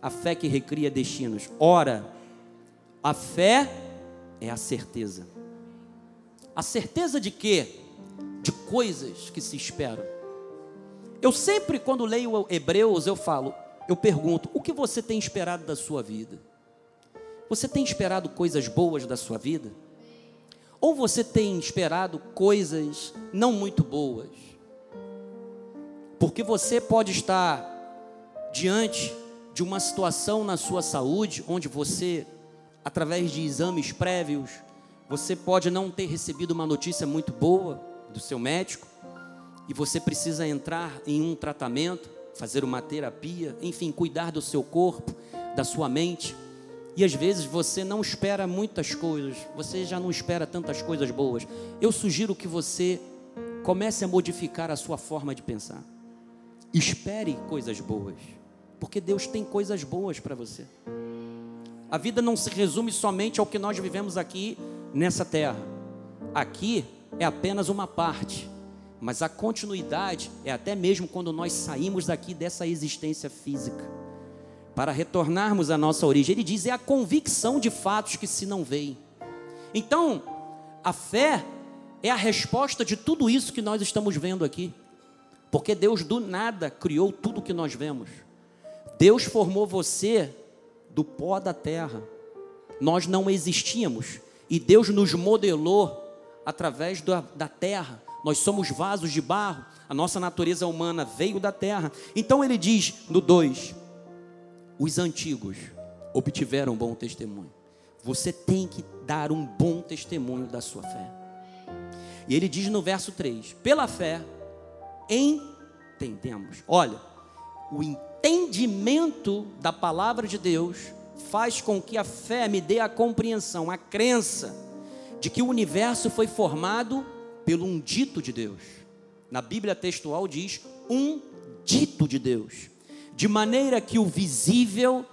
a fé que recria destinos. Ora, a fé é a certeza. A certeza de quê? De coisas que se esperam. Eu sempre, quando leio Hebreus, eu falo, eu pergunto: o que você tem esperado da sua vida? Você tem esperado coisas boas da sua vida? Ou você tem esperado coisas não muito boas? Porque você pode estar diante de uma situação na sua saúde onde você, através de exames prévios, você pode não ter recebido uma notícia muito boa do seu médico e você precisa entrar em um tratamento, fazer uma terapia, enfim, cuidar do seu corpo, da sua mente. E às vezes você não espera muitas coisas, você já não espera tantas coisas boas. Eu sugiro que você comece a modificar a sua forma de pensar. Espere coisas boas, porque Deus tem coisas boas para você. A vida não se resume somente ao que nós vivemos aqui nessa terra. Aqui é apenas uma parte mas a continuidade é até mesmo quando nós saímos daqui dessa existência física, para retornarmos à nossa origem. Ele diz: é a convicção de fatos que se não veem. Então, a fé é a resposta de tudo isso que nós estamos vendo aqui, porque Deus do nada criou tudo que nós vemos. Deus formou você do pó da terra. Nós não existíamos e Deus nos modelou através da, da terra nós somos vasos de barro, a nossa natureza humana veio da terra. Então ele diz no 2: os antigos obtiveram bom testemunho. Você tem que dar um bom testemunho da sua fé. E ele diz no verso 3: pela fé entendemos. Olha, o entendimento da palavra de Deus faz com que a fé me dê a compreensão, a crença de que o universo foi formado pelo um dito de Deus. Na Bíblia textual diz um dito de Deus, de maneira que o visível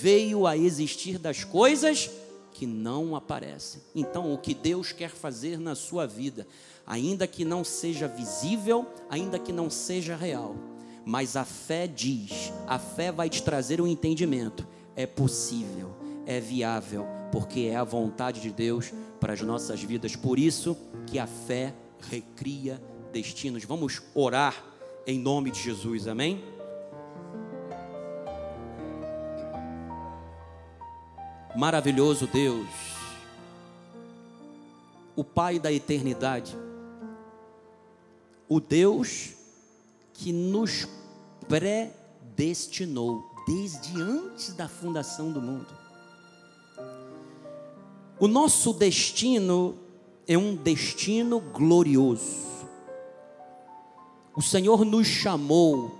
veio a existir das coisas que não aparecem. Então, o que Deus quer fazer na sua vida, ainda que não seja visível, ainda que não seja real, mas a fé diz, a fé vai te trazer um entendimento. É possível, é viável, porque é a vontade de Deus para as nossas vidas. Por isso que a fé recria destinos. Vamos orar em nome de Jesus, amém? Maravilhoso Deus, o Pai da eternidade, o Deus que nos predestinou desde antes da fundação do mundo. O nosso destino é um destino glorioso. O Senhor nos chamou,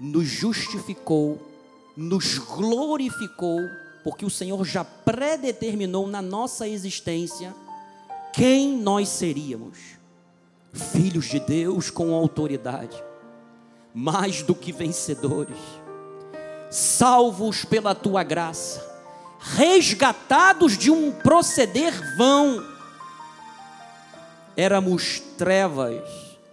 nos justificou, nos glorificou, porque o Senhor já predeterminou na nossa existência quem nós seríamos. Filhos de Deus com autoridade, mais do que vencedores, salvos pela tua graça, resgatados de um proceder vão. Éramos trevas,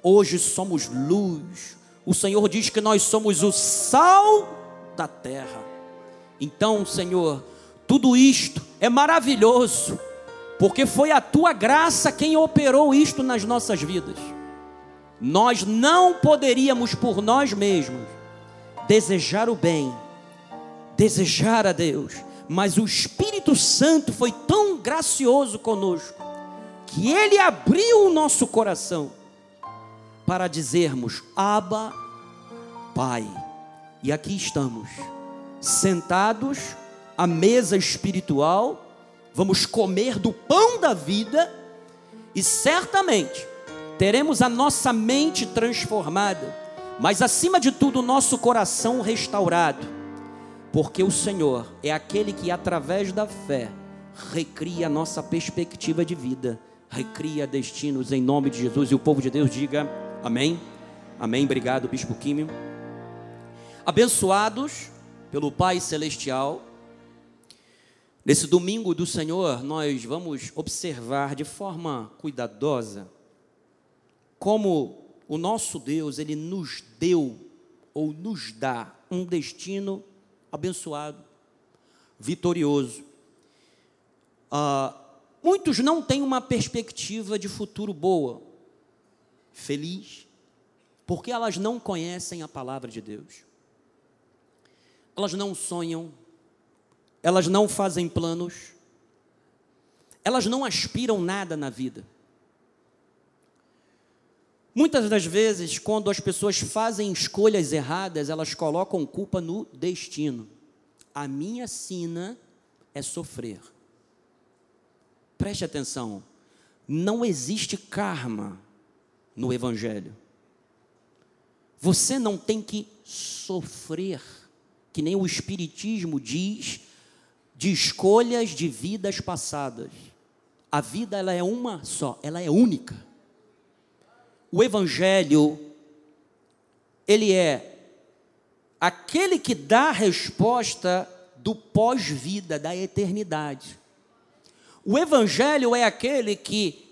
hoje somos luz. O Senhor diz que nós somos o sal da terra. Então, Senhor, tudo isto é maravilhoso, porque foi a tua graça quem operou isto nas nossas vidas. Nós não poderíamos por nós mesmos desejar o bem, desejar a Deus, mas o Espírito Santo foi tão gracioso conosco, que ele abriu o nosso coração para dizermos: Abba, Pai. E aqui estamos, sentados à mesa espiritual, vamos comer do pão da vida e certamente teremos a nossa mente transformada, mas acima de tudo o nosso coração restaurado porque o Senhor é aquele que, através da fé, recria a nossa perspectiva de vida, recria destinos em nome de Jesus. E o povo de Deus diga amém. Amém. Obrigado, Bispo Químio. Abençoados pelo Pai Celestial. Nesse domingo do Senhor, nós vamos observar de forma cuidadosa como o nosso Deus, ele nos deu ou nos dá um destino abençoado, vitorioso. Ah, muitos não têm uma perspectiva de futuro boa, feliz, porque elas não conhecem a palavra de Deus. Elas não sonham, elas não fazem planos, elas não aspiram nada na vida. Muitas das vezes, quando as pessoas fazem escolhas erradas, elas colocam culpa no destino. A minha sina é sofrer. Preste atenção, não existe karma no Evangelho. Você não tem que sofrer, que nem o Espiritismo diz, de escolhas de vidas passadas. A vida ela é uma só, ela é única o Evangelho, ele é aquele que dá a resposta do pós-vida, da eternidade. O Evangelho é aquele que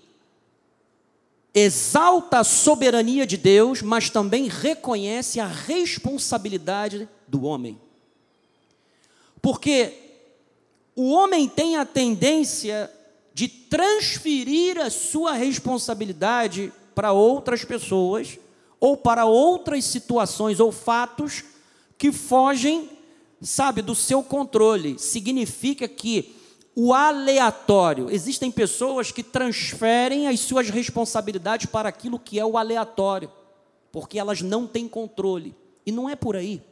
exalta a soberania de Deus, mas também reconhece a responsabilidade do homem. Porque o homem tem a tendência de transferir a sua responsabilidade para outras pessoas ou para outras situações ou fatos que fogem, sabe, do seu controle. Significa que o aleatório, existem pessoas que transferem as suas responsabilidades para aquilo que é o aleatório, porque elas não têm controle. E não é por aí.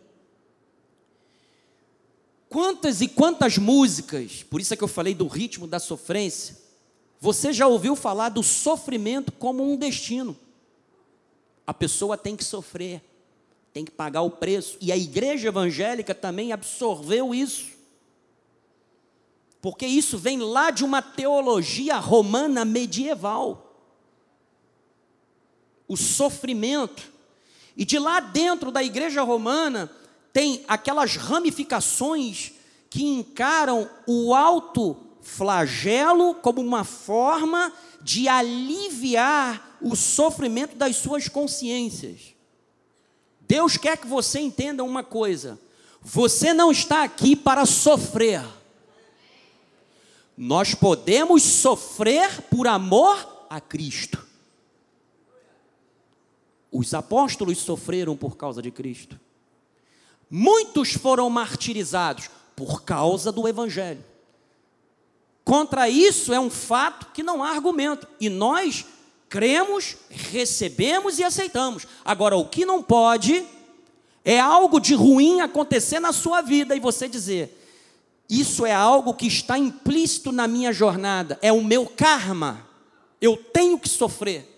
Quantas e quantas músicas, por isso é que eu falei do ritmo da sofrência, você já ouviu falar do sofrimento como um destino? A pessoa tem que sofrer, tem que pagar o preço, e a igreja evangélica também absorveu isso. Porque isso vem lá de uma teologia romana medieval. O sofrimento. E de lá dentro da igreja romana tem aquelas ramificações que encaram o alto flagelo como uma forma de aliviar o sofrimento das suas consciências. Deus quer que você entenda uma coisa: você não está aqui para sofrer. Nós podemos sofrer por amor a Cristo. Os apóstolos sofreram por causa de Cristo. Muitos foram martirizados por causa do Evangelho. Contra isso é um fato que não há argumento. E nós cremos, recebemos e aceitamos. Agora, o que não pode é algo de ruim acontecer na sua vida e você dizer: Isso é algo que está implícito na minha jornada, é o meu karma. Eu tenho que sofrer.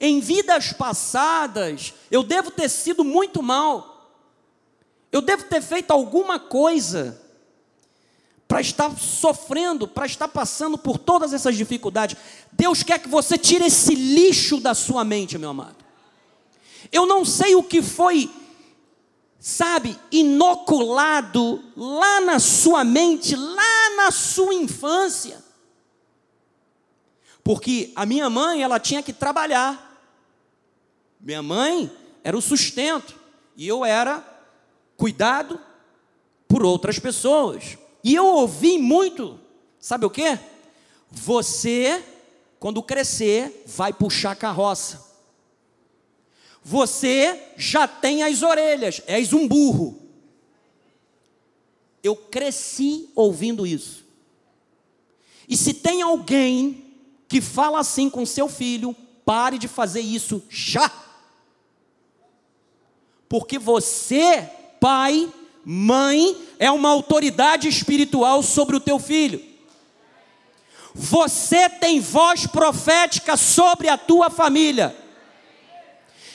Em vidas passadas, eu devo ter sido muito mal. Eu devo ter feito alguma coisa para estar sofrendo, para estar passando por todas essas dificuldades. Deus quer que você tire esse lixo da sua mente, meu amado. Eu não sei o que foi, sabe, inoculado lá na sua mente, lá na sua infância. Porque a minha mãe, ela tinha que trabalhar. Minha mãe era o sustento e eu era cuidado por outras pessoas. E eu ouvi muito, sabe o que? Você, quando crescer, vai puxar carroça. Você já tem as orelhas, és um burro. Eu cresci ouvindo isso. E se tem alguém que fala assim com seu filho, pare de fazer isso já. Porque você, pai, mãe, é uma autoridade espiritual sobre o teu filho. Você tem voz profética sobre a tua família.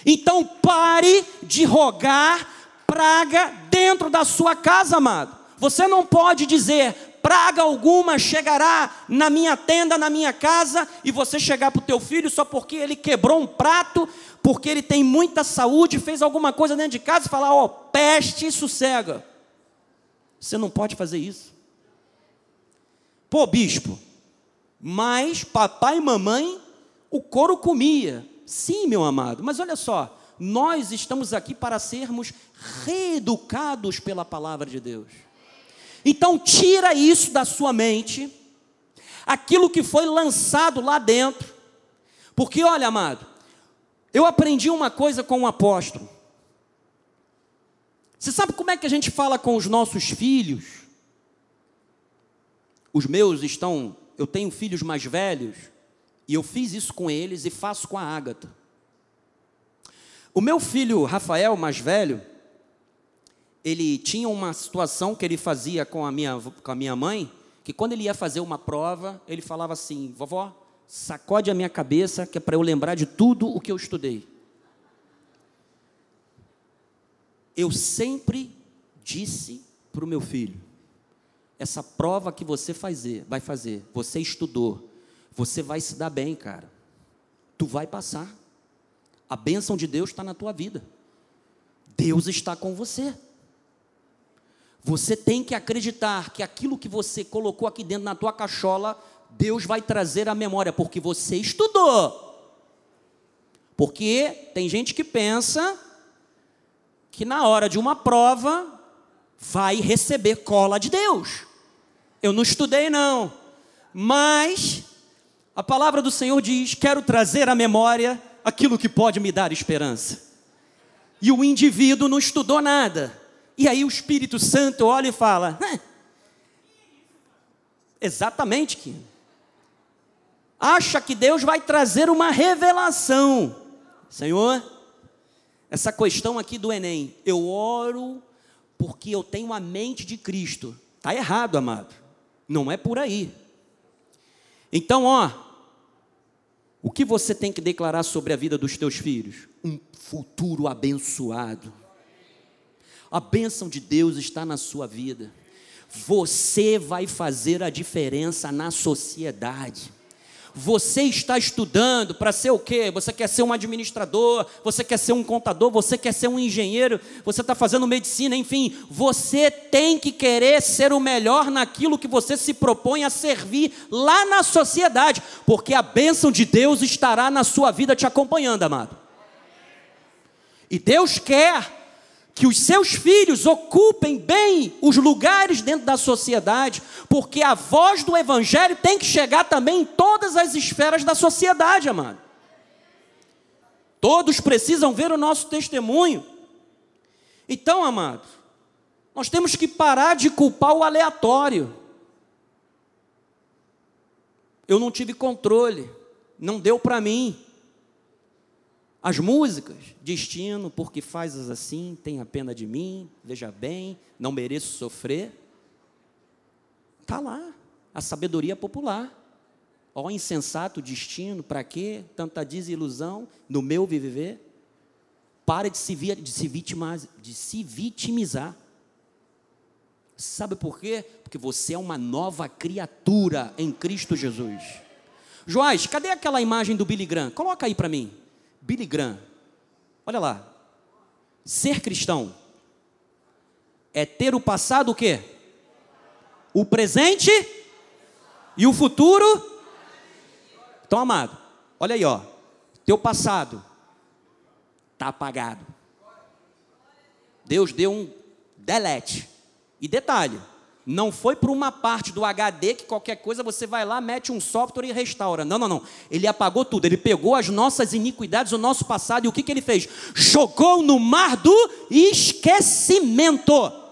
Então pare de rogar praga dentro da sua casa, amado. Você não pode dizer praga alguma chegará na minha tenda, na minha casa, e você chegar para o teu filho só porque ele quebrou um prato, porque ele tem muita saúde, fez alguma coisa dentro de casa e falar, ó, oh, peste e sossega. Você não pode fazer isso. Pô, bispo, mas papai e mamãe o couro comia. Sim, meu amado, mas olha só, nós estamos aqui para sermos reeducados pela palavra de Deus. Então, tira isso da sua mente, aquilo que foi lançado lá dentro, porque olha, amado, eu aprendi uma coisa com um apóstolo. Você sabe como é que a gente fala com os nossos filhos? Os meus estão, eu tenho filhos mais velhos, e eu fiz isso com eles e faço com a Ágata. O meu filho Rafael, mais velho, ele tinha uma situação que ele fazia com a minha, com a minha mãe, que quando ele ia fazer uma prova, ele falava assim: vovó, sacode a minha cabeça, que é para eu lembrar de tudo o que eu estudei. Eu sempre disse para o meu filho: essa prova que você fazer, vai fazer, você estudou, você vai se dar bem, cara. Tu vai passar. A bênção de Deus está na tua vida. Deus está com você. Você tem que acreditar que aquilo que você colocou aqui dentro na tua cachola, Deus vai trazer à memória, porque você estudou. Porque tem gente que pensa que na hora de uma prova vai receber cola de Deus. Eu não estudei, não. Mas a palavra do Senhor diz: quero trazer à memória aquilo que pode me dar esperança. E o indivíduo não estudou nada. E aí o Espírito Santo olha e fala: exatamente que acha que Deus vai trazer uma revelação. Senhor, essa questão aqui do Enem, eu oro porque eu tenho a mente de Cristo. Está errado, amado. Não é por aí. Então, ó, o que você tem que declarar sobre a vida dos teus filhos? Um futuro abençoado. A bênção de Deus está na sua vida. Você vai fazer a diferença na sociedade. Você está estudando para ser o quê? Você quer ser um administrador, você quer ser um contador, você quer ser um engenheiro, você está fazendo medicina, enfim, você tem que querer ser o melhor naquilo que você se propõe a servir lá na sociedade, porque a bênção de Deus estará na sua vida te acompanhando, amado. E Deus quer que os seus filhos ocupem bem os lugares dentro da sociedade, porque a voz do Evangelho tem que chegar também em todas as esferas da sociedade, amado. Todos precisam ver o nosso testemunho. Então, amado, nós temos que parar de culpar o aleatório. Eu não tive controle, não deu para mim. As músicas, destino, porque fazes assim, tenha pena de mim, veja bem, não mereço sofrer. Está lá, a sabedoria popular. Ó insensato destino, para quê? Tanta desilusão no meu viver. Pare de se, de se, vitimar, de se vitimizar. Sabe por quê? Porque você é uma nova criatura em Cristo Jesus. Joás, cadê aquela imagem do Billy Graham? Coloca aí para mim. Billy Graham. Olha lá. Ser cristão é ter o passado o quê? O presente e o futuro. Então, amado, olha aí, ó. Teu passado está apagado. Deus deu um delete. E detalhe, não foi para uma parte do HD que qualquer coisa você vai lá, mete um software e restaura. Não, não, não. Ele apagou tudo. Ele pegou as nossas iniquidades, o nosso passado, e o que, que ele fez? Jogou no mar do esquecimento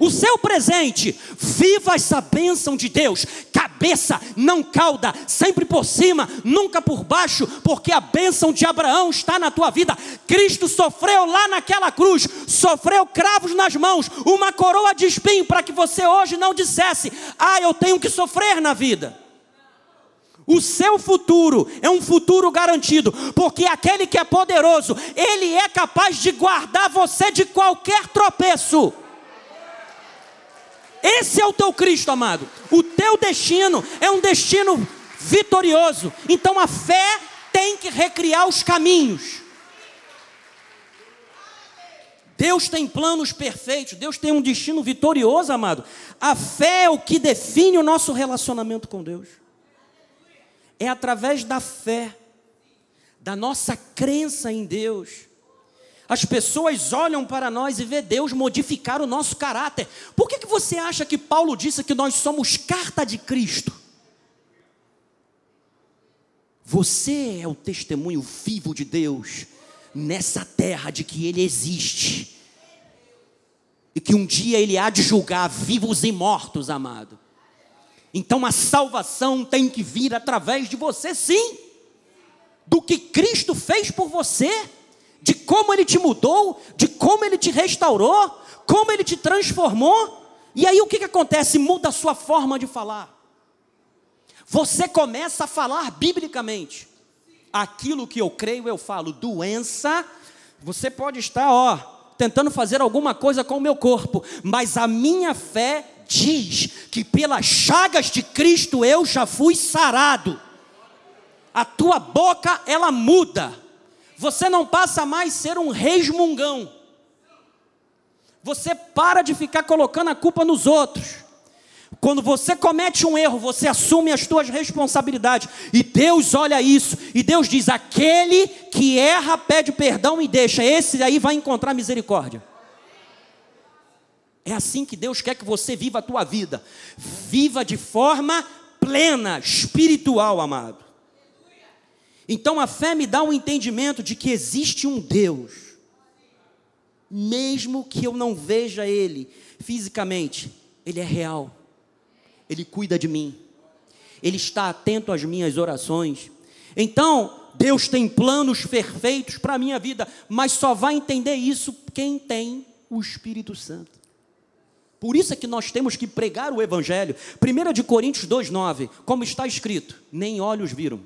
o seu presente, viva essa bênção de Deus, cabeça, não cauda, sempre por cima, nunca por baixo, porque a bênção de Abraão está na tua vida. Cristo sofreu lá naquela cruz, sofreu cravos nas mãos, uma coroa de espinho, para que você hoje não dissesse: Ah, eu tenho que sofrer na vida. O seu futuro é um futuro garantido, porque aquele que é poderoso, ele é capaz de guardar você de qualquer tropeço. Esse é o teu Cristo, amado. O teu destino é um destino vitorioso. Então a fé tem que recriar os caminhos. Deus tem planos perfeitos, Deus tem um destino vitorioso, amado. A fé é o que define o nosso relacionamento com Deus. É através da fé, da nossa crença em Deus. As pessoas olham para nós e vê Deus modificar o nosso caráter. Por que, que você acha que Paulo disse que nós somos carta de Cristo? Você é o testemunho vivo de Deus nessa terra de que Ele existe e que um dia Ele há de julgar vivos e mortos, amado. Então a salvação tem que vir através de você, sim, do que Cristo fez por você, de como Ele te mudou, de como Ele te restaurou, como Ele te transformou. E aí o que, que acontece? Muda a sua forma de falar. Você começa a falar biblicamente. Aquilo que eu creio, eu falo. Doença, você pode estar, ó, tentando fazer alguma coisa com o meu corpo, mas a minha fé diz que pelas chagas de Cristo eu já fui sarado. A tua boca ela muda. Você não passa mais ser um resmungão. Você para de ficar colocando a culpa nos outros. Quando você comete um erro, você assume as suas responsabilidades. E Deus olha isso. E Deus diz: aquele que erra pede perdão e deixa. Esse aí vai encontrar misericórdia. É assim que Deus quer que você viva a tua vida. Viva de forma plena, espiritual, amado. Então a fé me dá um entendimento de que existe um Deus. Mesmo que eu não veja ele fisicamente, ele é real. Ele cuida de mim. Ele está atento às minhas orações. Então, Deus tem planos perfeitos para a minha vida, mas só vai entender isso quem tem o Espírito Santo. Por isso é que nós temos que pregar o Evangelho. 1 de Coríntios 2,9, como está escrito: nem olhos viram,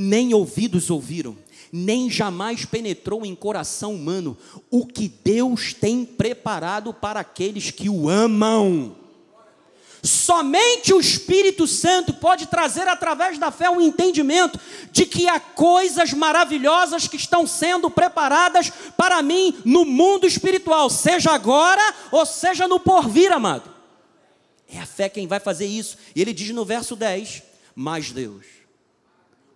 nem ouvidos ouviram, nem jamais penetrou em coração humano o que Deus tem preparado para aqueles que o amam. Somente o Espírito Santo pode trazer através da fé um entendimento de que há coisas maravilhosas que estão sendo preparadas para mim no mundo espiritual, seja agora ou seja no porvir, amado. É a fé quem vai fazer isso. E ele diz no verso 10: Mas Deus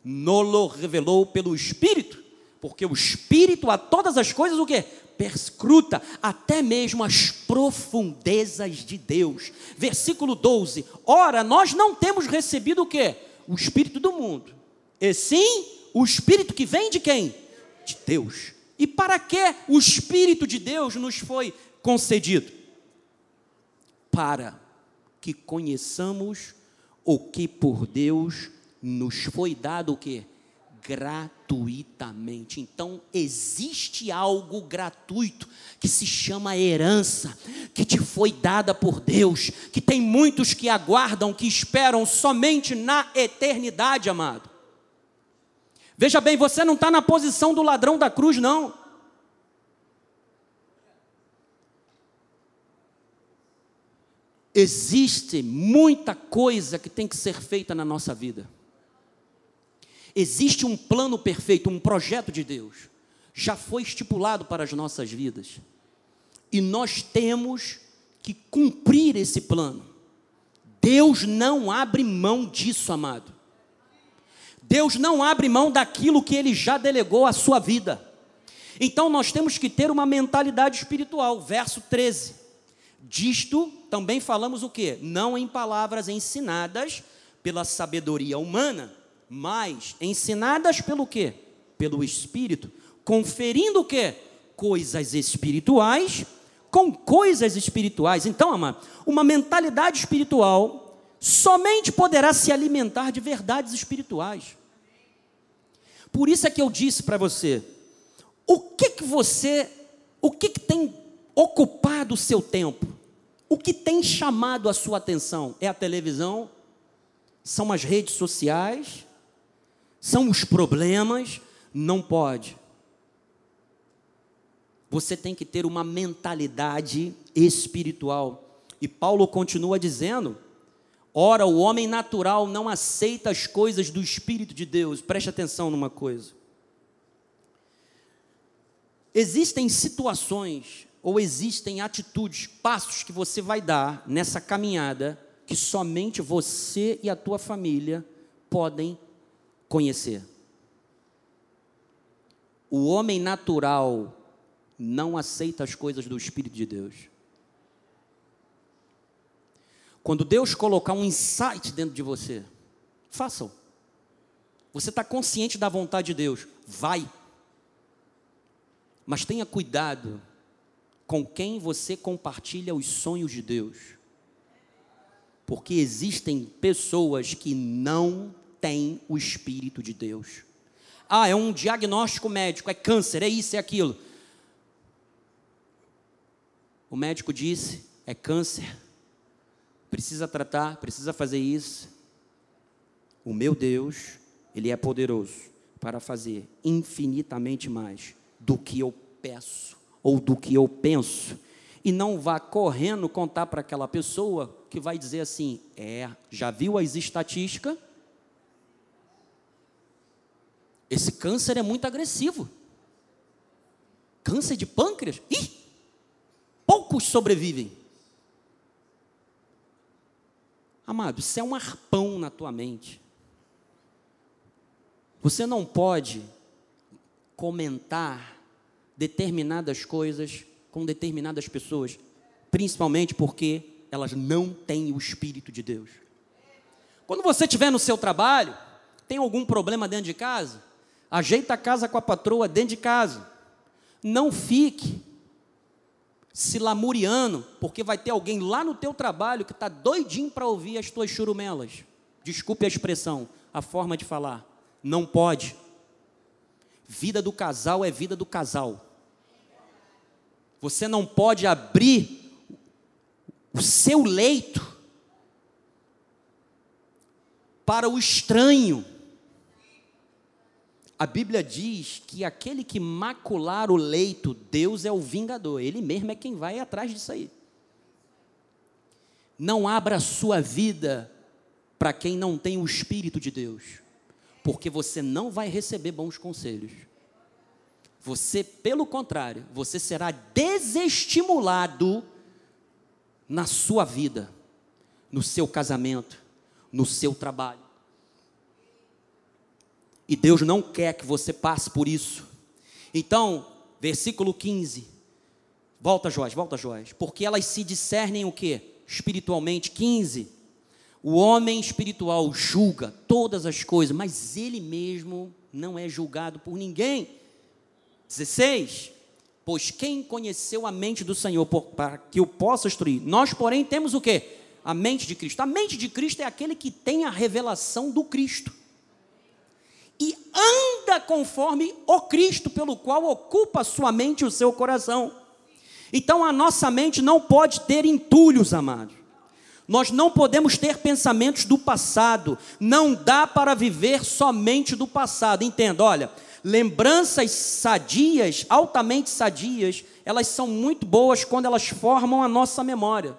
nolo revelou pelo Espírito, porque o Espírito a todas as coisas o que? perscruta até mesmo as profundezas de Deus. Versículo 12. Ora, nós não temos recebido o que? O Espírito do mundo. E sim, o Espírito que vem de quem? De Deus. E para que o Espírito de Deus nos foi concedido? Para que conheçamos o que por Deus nos foi dado o que? gratuitamente. Então, existe algo gratuito que se chama herança, que te foi dada por Deus, que tem muitos que aguardam, que esperam somente na eternidade, amado. Veja bem, você não está na posição do ladrão da cruz, não. Existe muita coisa que tem que ser feita na nossa vida. Existe um plano perfeito, um projeto de Deus, já foi estipulado para as nossas vidas, e nós temos que cumprir esse plano. Deus não abre mão disso, amado. Deus não abre mão daquilo que Ele já delegou à sua vida. Então nós temos que ter uma mentalidade espiritual. Verso 13. Disto também falamos o que? Não em palavras ensinadas pela sabedoria humana, mas ensinadas pelo quê? Pelo Espírito, conferindo o quê? Coisas espirituais com coisas espirituais. Então, amado, uma mentalidade espiritual somente poderá se alimentar de verdades espirituais. Por isso é que eu disse para você, o que que você, o que que tem ocupado o seu tempo? O que tem chamado a sua atenção? É a televisão? São as redes sociais? São os problemas, não pode. Você tem que ter uma mentalidade espiritual. E Paulo continua dizendo: ora, o homem natural não aceita as coisas do Espírito de Deus. Preste atenção numa coisa. Existem situações ou existem atitudes, passos que você vai dar nessa caminhada que somente você e a tua família podem conhecer. o homem natural não aceita as coisas do Espírito de Deus. Quando Deus colocar um insight dentro de você, façam. Você está consciente da vontade de Deus, vai. Mas tenha cuidado com quem você compartilha os sonhos de Deus. Porque existem pessoas que não têm o Espírito de Deus. Ah, é um diagnóstico médico, é câncer, é isso, é aquilo. O médico disse: é câncer, precisa tratar, precisa fazer isso. O meu Deus, Ele é poderoso para fazer infinitamente mais do que eu peço ou do que eu penso. E não vá correndo contar para aquela pessoa que vai dizer assim: é, já viu as estatísticas? Esse câncer é muito agressivo. Câncer de pâncreas? Ih, poucos sobrevivem. Amado, isso é um arpão na tua mente. Você não pode comentar determinadas coisas com determinadas pessoas, principalmente porque elas não têm o Espírito de Deus. Quando você estiver no seu trabalho, tem algum problema dentro de casa, ajeita a casa com a patroa dentro de casa. Não fique se lamuriando, porque vai ter alguém lá no teu trabalho que está doidinho para ouvir as tuas churumelas. Desculpe a expressão, a forma de falar. Não pode. Vida do casal é vida do casal. Você não pode abrir o seu leito para o estranho. A Bíblia diz que aquele que macular o leito, Deus é o vingador, Ele mesmo é quem vai atrás disso aí. Não abra a sua vida para quem não tem o Espírito de Deus, porque você não vai receber bons conselhos. Você, pelo contrário, você será desestimulado na sua vida, no seu casamento, no seu trabalho. E Deus não quer que você passe por isso. Então, versículo 15. Volta, Joás, volta, Joás. Porque elas se discernem o que? Espiritualmente. 15. O homem espiritual julga todas as coisas, mas ele mesmo não é julgado por ninguém. 16. Pois quem conheceu a mente do Senhor por, para que o possa instruir? Nós, porém, temos o que? A mente de Cristo. A mente de Cristo é aquele que tem a revelação do Cristo e anda conforme o Cristo, pelo qual ocupa sua mente e o seu coração. Então a nossa mente não pode ter entulhos, amados. Nós não podemos ter pensamentos do passado. Não dá para viver somente do passado. Entenda, olha, lembranças sadias, altamente sadias, elas são muito boas quando elas formam a nossa memória.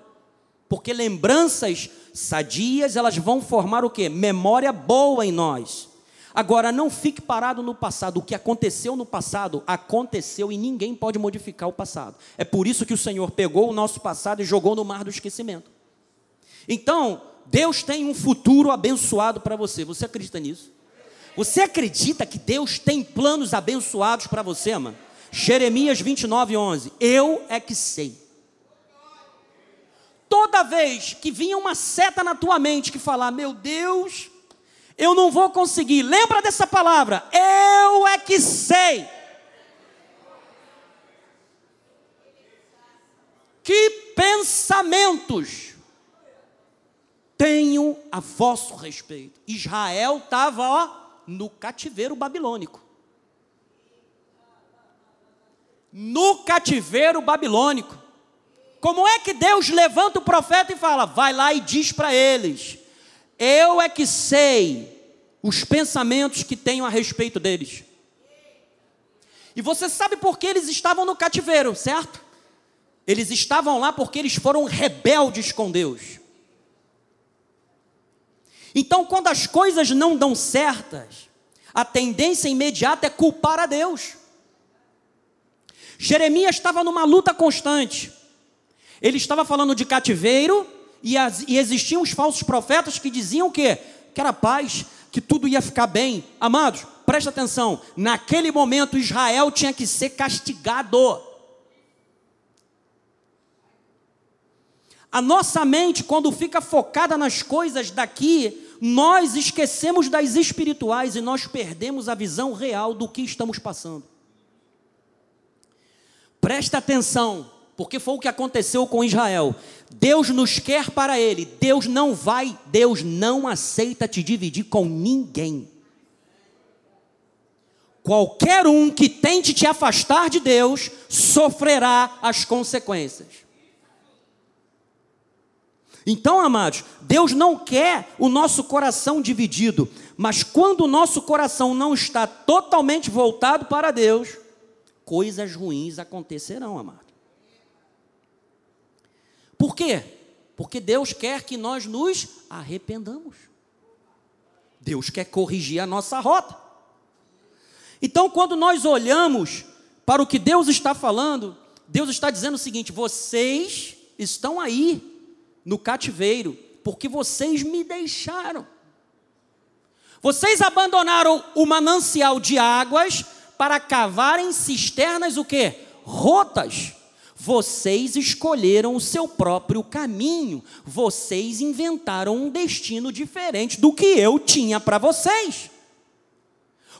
Porque lembranças sadias, elas vão formar o que? Memória boa em nós. Agora, não fique parado no passado. O que aconteceu no passado, aconteceu e ninguém pode modificar o passado. É por isso que o Senhor pegou o nosso passado e jogou no mar do esquecimento. Então, Deus tem um futuro abençoado para você. Você acredita nisso? Você acredita que Deus tem planos abençoados para você, mano? Jeremias 29, 11. Eu é que sei. Toda vez que vinha uma seta na tua mente que falar, meu Deus, eu não vou conseguir. Lembra dessa palavra? Eu é que sei. Que pensamentos tenho a vosso respeito? Israel estava no cativeiro babilônico. No cativeiro babilônico. Como é que Deus levanta o profeta e fala: vai lá e diz para eles eu é que sei os pensamentos que tenho a respeito deles. E você sabe por que eles estavam no cativeiro, certo? Eles estavam lá porque eles foram rebeldes com Deus. Então, quando as coisas não dão certas, a tendência imediata é culpar a Deus. Jeremias estava numa luta constante. Ele estava falando de cativeiro, e, as, e existiam os falsos profetas que diziam que, que era paz, que tudo ia ficar bem. Amados, presta atenção, naquele momento Israel tinha que ser castigado. A nossa mente, quando fica focada nas coisas daqui, nós esquecemos das espirituais e nós perdemos a visão real do que estamos passando. Presta atenção, porque foi o que aconteceu com Israel. Deus nos quer para Ele, Deus não vai, Deus não aceita te dividir com ninguém. Qualquer um que tente te afastar de Deus sofrerá as consequências. Então, amados, Deus não quer o nosso coração dividido, mas quando o nosso coração não está totalmente voltado para Deus, coisas ruins acontecerão, amado. Por quê? Porque Deus quer que nós nos arrependamos. Deus quer corrigir a nossa rota. Então, quando nós olhamos para o que Deus está falando, Deus está dizendo o seguinte: vocês estão aí no cativeiro, porque vocês me deixaram. Vocês abandonaram o manancial de águas para cavarem cisternas o quê? Rotas. Vocês escolheram o seu próprio caminho. Vocês inventaram um destino diferente do que eu tinha para vocês.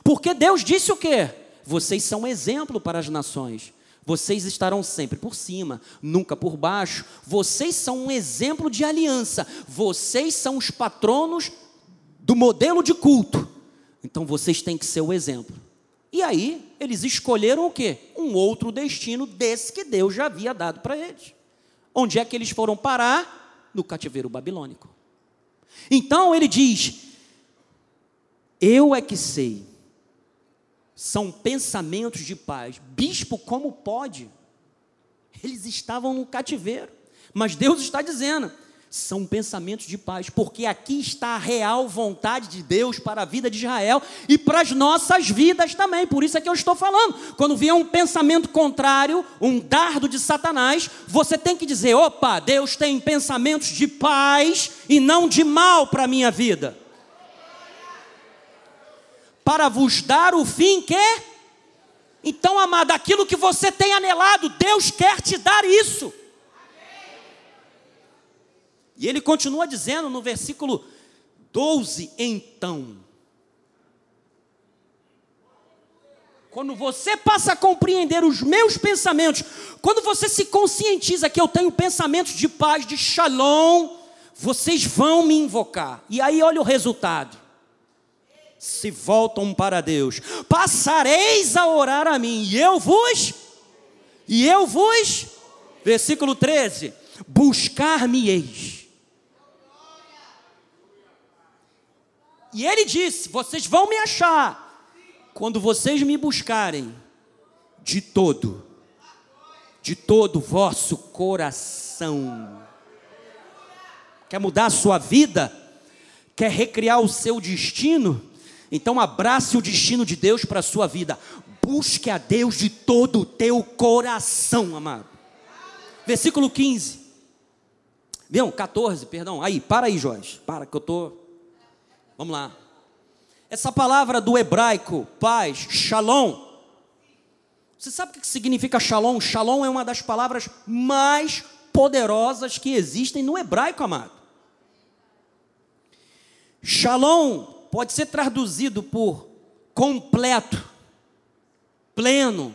Porque Deus disse o quê? Vocês são exemplo para as nações. Vocês estarão sempre por cima, nunca por baixo. Vocês são um exemplo de aliança. Vocês são os patronos do modelo de culto. Então vocês têm que ser o exemplo. E aí, eles escolheram o quê? Um outro destino desse que Deus já havia dado para eles. Onde é que eles foram parar? No cativeiro babilônico. Então ele diz: Eu é que sei são pensamentos de paz. Bispo, como pode? Eles estavam no cativeiro, mas Deus está dizendo: são pensamentos de paz, porque aqui está a real vontade de Deus para a vida de Israel e para as nossas vidas também. Por isso é que eu estou falando. Quando vier um pensamento contrário, um dardo de Satanás, você tem que dizer: opa, Deus tem pensamentos de paz e não de mal para a minha vida para vos dar o fim que. Então, amado, aquilo que você tem anelado, Deus quer te dar isso. E ele continua dizendo no versículo 12: então. Quando você passa a compreender os meus pensamentos, quando você se conscientiza que eu tenho pensamentos de paz, de shalom, vocês vão me invocar. E aí olha o resultado se voltam para Deus. Passareis a orar a mim, e eu vos, e eu vos, versículo 13: buscar-me-eis. E ele disse: Vocês vão me achar quando vocês me buscarem de todo, de todo vosso coração. Quer mudar a sua vida? Quer recriar o seu destino? Então abrace o destino de Deus para a sua vida. Busque a Deus de todo o teu coração, amado. Versículo 15. Viu? 14, perdão. Aí, para aí, Jorge. Para que eu tô. Vamos lá. Essa palavra do hebraico, paz, shalom. Você sabe o que significa shalom? Shalom é uma das palavras mais poderosas que existem no hebraico, amado. Shalom pode ser traduzido por completo, pleno,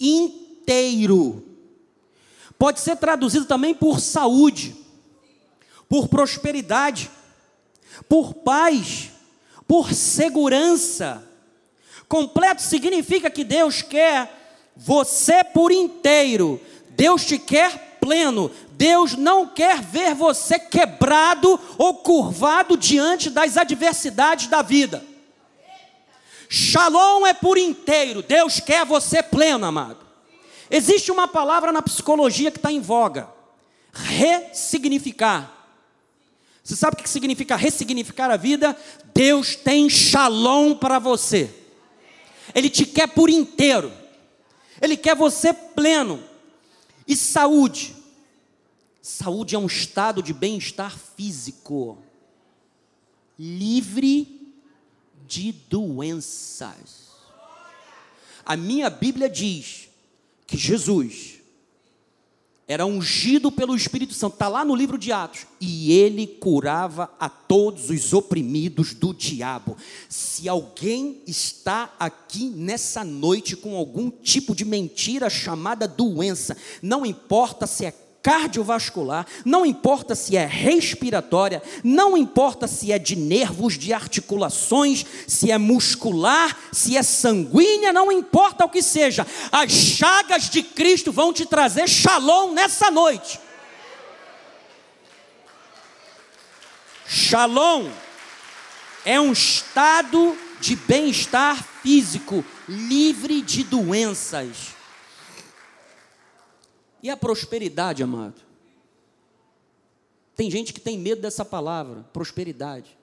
inteiro. Pode ser traduzido também por saúde, por prosperidade, por paz, por segurança. Completo significa que Deus quer você por inteiro. Deus te quer pleno. Deus não quer ver você quebrado ou curvado diante das adversidades da vida. Shalom é por inteiro, Deus quer você pleno, amado. Existe uma palavra na psicologia que está em voga: ressignificar. Você sabe o que significa ressignificar a vida? Deus tem shalom para você. Ele te quer por inteiro. Ele quer você pleno. E saúde. Saúde é um estado de bem-estar físico, livre de doenças. A minha Bíblia diz que Jesus era ungido pelo Espírito Santo, está lá no livro de Atos, e ele curava a todos os oprimidos do diabo. Se alguém está aqui nessa noite com algum tipo de mentira chamada doença, não importa se é cardiovascular, não importa se é respiratória, não importa se é de nervos, de articulações, se é muscular, se é sanguínea, não importa o que seja, as chagas de Cristo vão te trazer shalom nessa noite. Shalom é um estado de bem-estar físico, livre de doenças. E a prosperidade, amado? Tem gente que tem medo dessa palavra, prosperidade.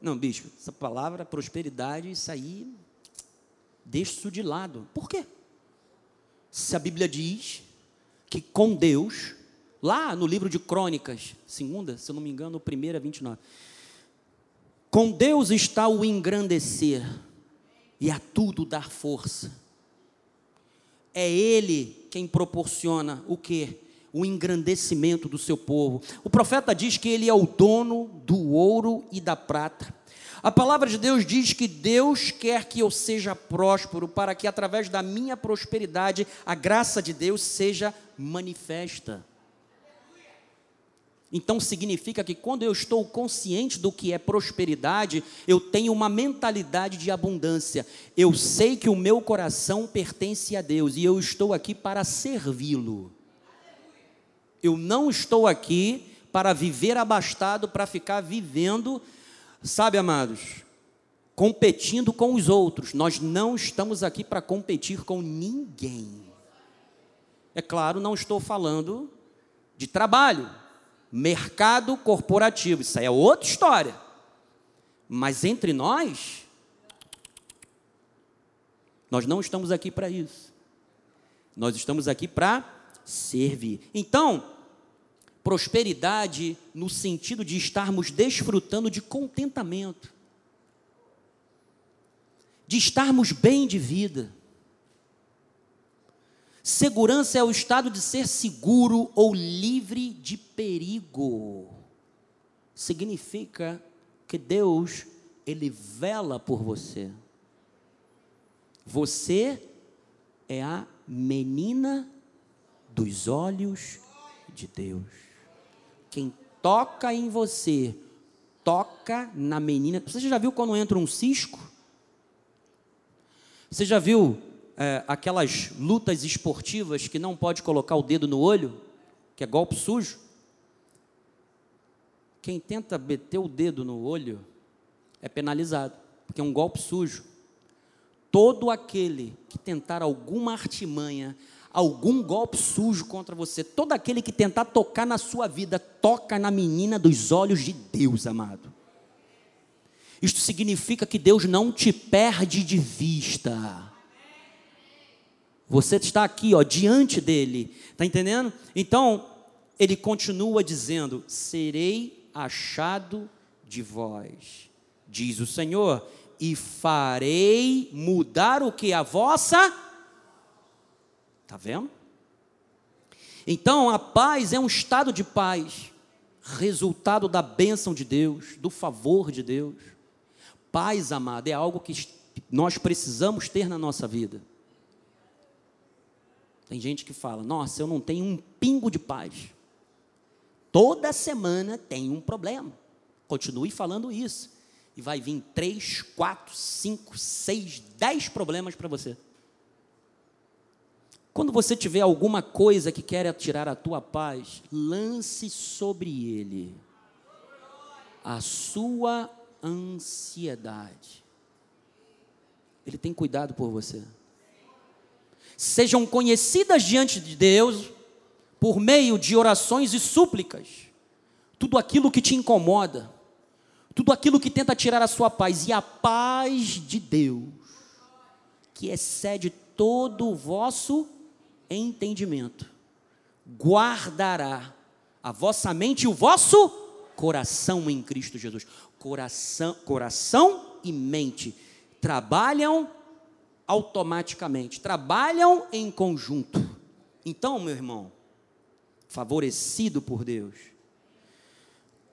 Não, bispo, essa palavra prosperidade, isso aí, deixa isso de lado. Por quê? Se a Bíblia diz que com Deus, lá no livro de Crônicas, segunda, se eu não me engano, primeira, 29, com Deus está o engrandecer e a tudo dar força. É Ele quem proporciona o que? O engrandecimento do seu povo. O profeta diz que ele é o dono do ouro e da prata. A palavra de Deus diz que Deus quer que eu seja próspero, para que através da minha prosperidade a graça de Deus seja manifesta. Então significa que quando eu estou consciente do que é prosperidade, eu tenho uma mentalidade de abundância. Eu sei que o meu coração pertence a Deus e eu estou aqui para servi-lo. Eu não estou aqui para viver abastado, para ficar vivendo, sabe, amados, competindo com os outros. Nós não estamos aqui para competir com ninguém. É claro, não estou falando de trabalho mercado corporativo, isso aí é outra história. Mas entre nós, nós não estamos aqui para isso. Nós estamos aqui para servir. Então, prosperidade no sentido de estarmos desfrutando de contentamento, de estarmos bem de vida. Segurança é o estado de ser seguro ou livre de perigo. Significa que Deus, Ele vela por você. Você é a menina dos olhos de Deus. Quem toca em você, toca na menina. Você já viu quando entra um cisco? Você já viu é, aquelas lutas esportivas que não pode colocar o dedo no olho, que é golpe sujo. Quem tenta meter o dedo no olho é penalizado, porque é um golpe sujo. Todo aquele que tentar alguma artimanha, algum golpe sujo contra você, todo aquele que tentar tocar na sua vida, toca na menina dos olhos de Deus, amado. Isto significa que Deus não te perde de vista. Você está aqui, ó, diante dele. Está entendendo? Então, ele continua dizendo: Serei achado de vós, diz o Senhor, e farei mudar o que? A vossa. Está vendo? Então, a paz é um estado de paz, resultado da bênção de Deus, do favor de Deus. Paz, amada, é algo que nós precisamos ter na nossa vida. Tem gente que fala: Nossa, eu não tenho um pingo de paz. Toda semana tem um problema. Continue falando isso. E vai vir três, quatro, cinco, seis, dez problemas para você. Quando você tiver alguma coisa que quer tirar a tua paz, lance sobre ele a sua ansiedade. Ele tem cuidado por você sejam conhecidas diante de Deus por meio de orações e súplicas. Tudo aquilo que te incomoda, tudo aquilo que tenta tirar a sua paz, e a paz de Deus, que excede todo o vosso entendimento, guardará a vossa mente e o vosso coração em Cristo Jesus. Coração, coração e mente trabalham automaticamente, trabalham em conjunto. Então, meu irmão, favorecido por Deus,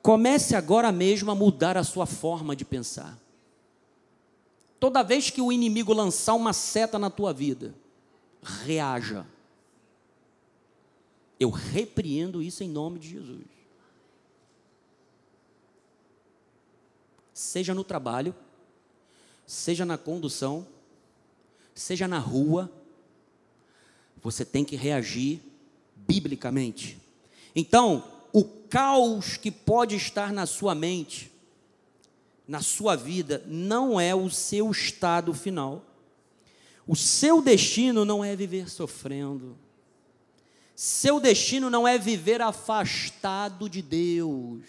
comece agora mesmo a mudar a sua forma de pensar. Toda vez que o inimigo lançar uma seta na tua vida, reaja. Eu repreendo isso em nome de Jesus. Seja no trabalho, seja na condução, seja na rua, você tem que reagir biblicamente. Então, o caos que pode estar na sua mente, na sua vida, não é o seu estado final. O seu destino não é viver sofrendo. Seu destino não é viver afastado de Deus.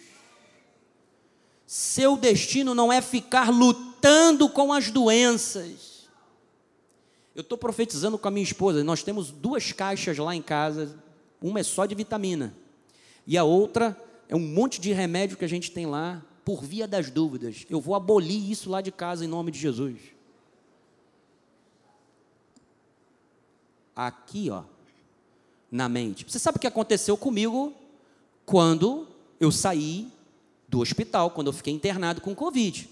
Seu destino não é ficar lutando com as doenças. Eu estou profetizando com a minha esposa. Nós temos duas caixas lá em casa. Uma é só de vitamina. E a outra é um monte de remédio que a gente tem lá por via das dúvidas. Eu vou abolir isso lá de casa em nome de Jesus. Aqui, ó, na mente. Você sabe o que aconteceu comigo quando eu saí do hospital, quando eu fiquei internado com Covid?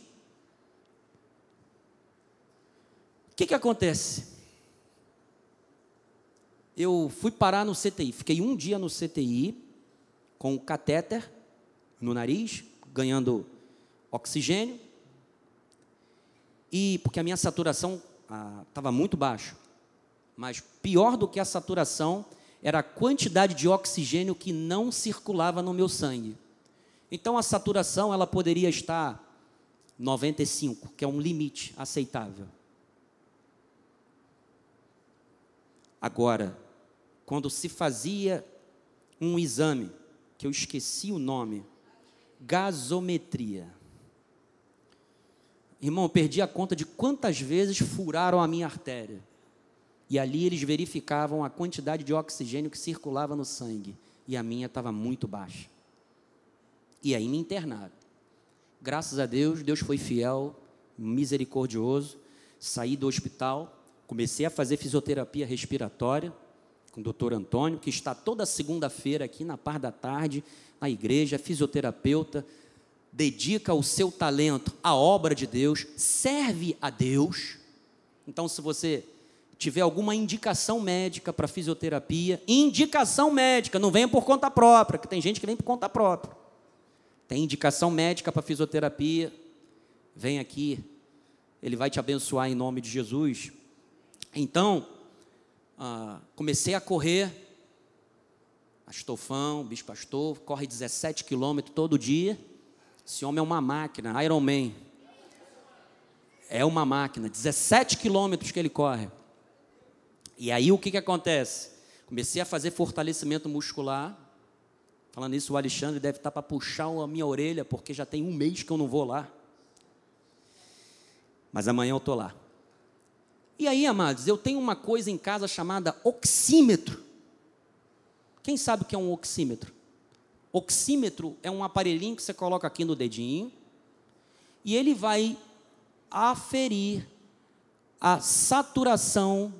O que, que acontece? Eu fui parar no CTI, fiquei um dia no CTI com o catéter no nariz, ganhando oxigênio, e porque a minha saturação estava ah, muito baixa. Mas pior do que a saturação era a quantidade de oxigênio que não circulava no meu sangue. Então a saturação ela poderia estar 95, que é um limite aceitável. Agora, quando se fazia um exame, que eu esqueci o nome, gasometria. Irmão, eu perdi a conta de quantas vezes furaram a minha artéria. E ali eles verificavam a quantidade de oxigênio que circulava no sangue. E a minha estava muito baixa. E aí me internaram. Graças a Deus, Deus foi fiel, misericordioso. Saí do hospital, comecei a fazer fisioterapia respiratória com o doutor Antônio, que está toda segunda-feira aqui na par da tarde, na igreja, fisioterapeuta, dedica o seu talento à obra de Deus, serve a Deus. Então, se você tiver alguma indicação médica para fisioterapia, indicação médica, não venha por conta própria, que tem gente que vem por conta própria. Tem indicação médica para fisioterapia, vem aqui, ele vai te abençoar em nome de Jesus. Então, ah, comecei a correr, Astolfão, Bispo Pastor, corre 17 quilômetros todo dia. Esse homem é uma máquina, Iron Man. É uma máquina, 17 quilômetros que ele corre. E aí o que, que acontece? Comecei a fazer fortalecimento muscular. Falando isso, o Alexandre deve estar para puxar a minha orelha, porque já tem um mês que eu não vou lá. Mas amanhã eu estou lá. E aí, amados, eu tenho uma coisa em casa chamada oxímetro. Quem sabe o que é um oxímetro? Oxímetro é um aparelhinho que você coloca aqui no dedinho e ele vai aferir a saturação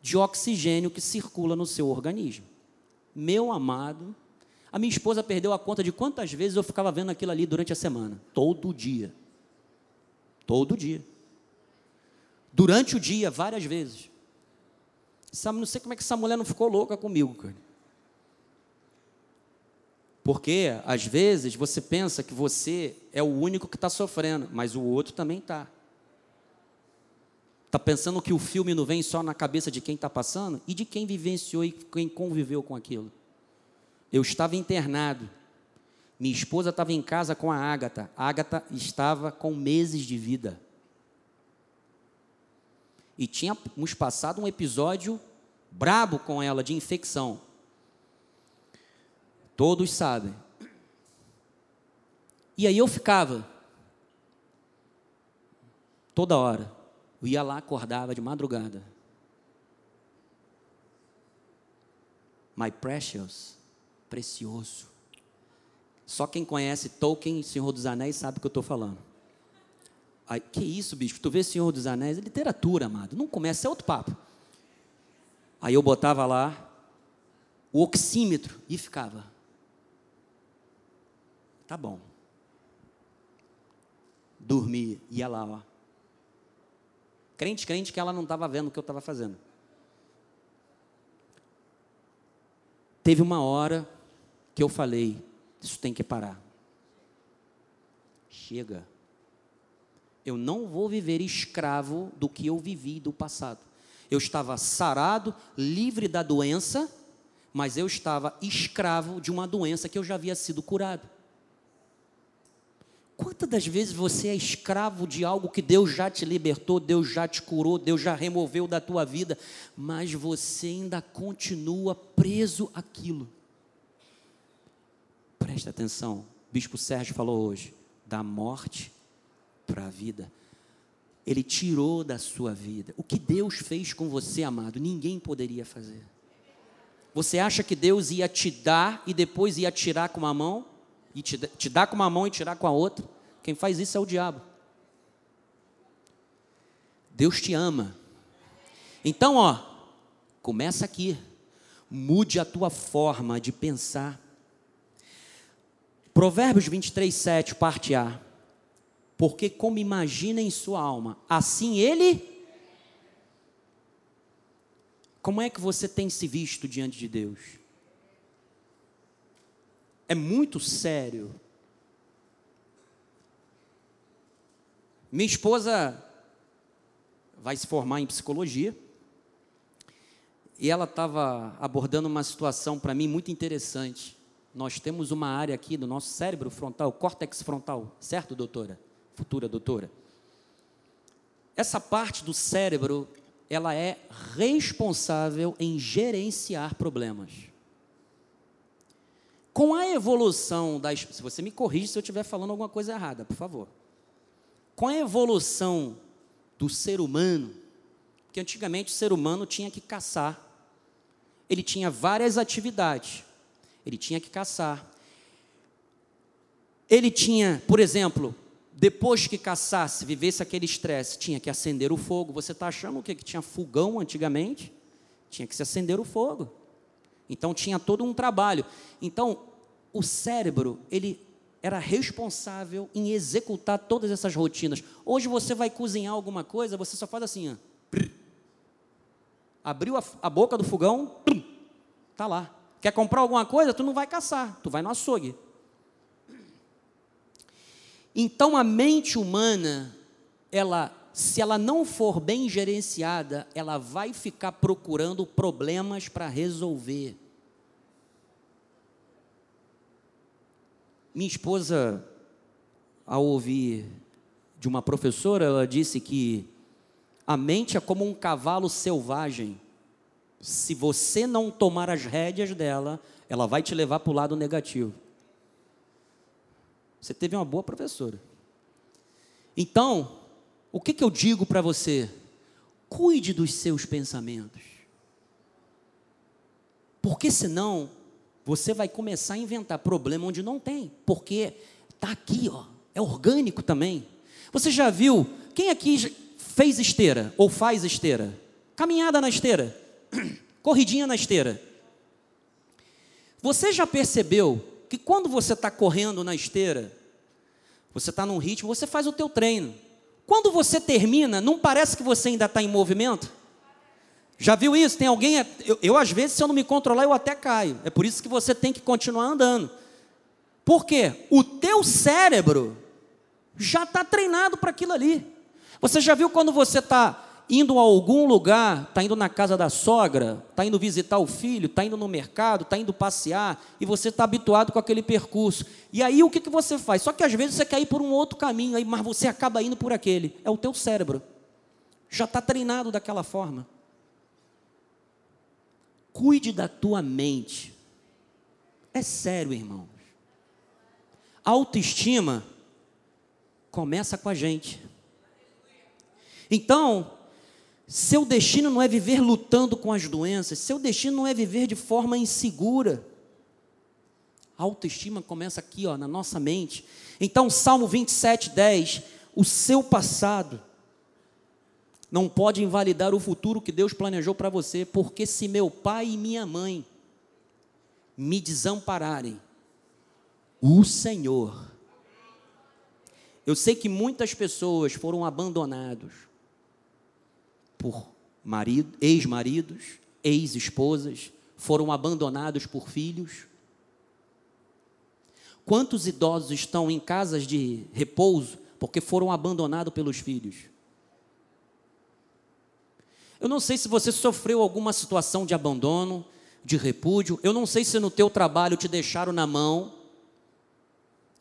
de oxigênio que circula no seu organismo. Meu amado, a minha esposa perdeu a conta de quantas vezes eu ficava vendo aquilo ali durante a semana. Todo dia. Todo dia. Durante o dia, várias vezes. Sabe, não sei como é que essa mulher não ficou louca comigo, cara. Porque, às vezes, você pensa que você é o único que está sofrendo, mas o outro também está. Está pensando que o filme não vem só na cabeça de quem está passando e de quem vivenciou e quem conviveu com aquilo. Eu estava internado. Minha esposa estava em casa com a Ágata. A Ágata estava com meses de vida. E tínhamos passado um episódio brabo com ela de infecção. Todos sabem. E aí eu ficava toda hora eu ia lá, acordava de madrugada. My precious, precioso. Só quem conhece Tolkien, Senhor dos Anéis, sabe o que eu estou falando. Aí, que isso, bicho? Tu vê Senhor dos Anéis? É literatura, amado. Não começa, é outro papo. Aí eu botava lá o oxímetro e ficava. Tá bom. Dormia, ia lá, ó. Crente, crente que ela não estava vendo o que eu estava fazendo. Teve uma hora que eu falei: isso tem que parar. Chega. Eu não vou viver escravo do que eu vivi do passado. Eu estava sarado, livre da doença, mas eu estava escravo de uma doença que eu já havia sido curado. Quantas das vezes você é escravo de algo que Deus já te libertou, Deus já te curou, Deus já removeu da tua vida, mas você ainda continua preso àquilo? Presta atenção, o Bispo Sérgio falou hoje, da morte para a vida. Ele tirou da sua vida. O que Deus fez com você, amado, ninguém poderia fazer. Você acha que Deus ia te dar e depois ia tirar com uma mão? E te, te dar com uma mão e tirar com a outra? Quem faz isso é o diabo. Deus te ama. Então, ó, começa aqui. Mude a tua forma de pensar. Provérbios 23, 7, parte A. Porque como imagina em sua alma, assim ele. Como é que você tem se visto diante de Deus? É muito sério. Minha esposa vai se formar em psicologia. E ela estava abordando uma situação para mim muito interessante. Nós temos uma área aqui do nosso cérebro frontal, córtex frontal, certo, doutora? Futura doutora. Essa parte do cérebro, ela é responsável em gerenciar problemas. Com a evolução das. Se você me corrige se eu estiver falando alguma coisa errada, por favor. Com a evolução do ser humano, que antigamente o ser humano tinha que caçar, ele tinha várias atividades. Ele tinha que caçar. Ele tinha, por exemplo, depois que caçasse, vivesse aquele estresse, tinha que acender o fogo. Você está achando o que? Que tinha fogão antigamente? Tinha que se acender o fogo. Então tinha todo um trabalho. Então, o cérebro, ele era responsável em executar todas essas rotinas. Hoje você vai cozinhar alguma coisa, você só faz assim, ó. Abriu a, a boca do fogão, está lá. Quer comprar alguma coisa? Tu não vai caçar, tu vai no açougue. Então a mente humana, ela, se ela não for bem gerenciada, ela vai ficar procurando problemas para resolver. Minha esposa, ao ouvir de uma professora, ela disse que a mente é como um cavalo selvagem se você não tomar as rédeas dela, ela vai te levar para o lado negativo. Você teve uma boa professora. Então, o que, que eu digo para você? Cuide dos seus pensamentos. Porque senão, você vai começar a inventar problema onde não tem. Porque está aqui, ó, é orgânico também. Você já viu, quem aqui fez esteira ou faz esteira? Caminhada na esteira. corridinha na esteira. Você já percebeu que quando você está correndo na esteira, você está num ritmo, você faz o teu treino. Quando você termina, não parece que você ainda está em movimento? Já viu isso? Tem alguém. Eu, eu, às vezes, se eu não me controlar, eu até caio. É por isso que você tem que continuar andando. Por quê? O teu cérebro já está treinado para aquilo ali. Você já viu quando você está indo a algum lugar, está indo na casa da sogra, está indo visitar o filho, está indo no mercado, está indo passear, e você está habituado com aquele percurso. E aí o que, que você faz? Só que às vezes você quer ir por um outro caminho, aí, mas você acaba indo por aquele. É o teu cérebro. Já está treinado daquela forma. Cuide da tua mente. É sério, irmãos. Autoestima começa com a gente. Então, seu destino não é viver lutando com as doenças, seu destino não é viver de forma insegura. A autoestima começa aqui, ó, na nossa mente. Então, Salmo 27, 10, o seu passado não pode invalidar o futuro que Deus planejou para você, porque se meu pai e minha mãe me desampararem, o Senhor. Eu sei que muitas pessoas foram abandonados por marido, ex-maridos, ex-esposas, foram abandonados por filhos. Quantos idosos estão em casas de repouso porque foram abandonados pelos filhos? Eu não sei se você sofreu alguma situação de abandono, de repúdio. Eu não sei se no teu trabalho te deixaram na mão.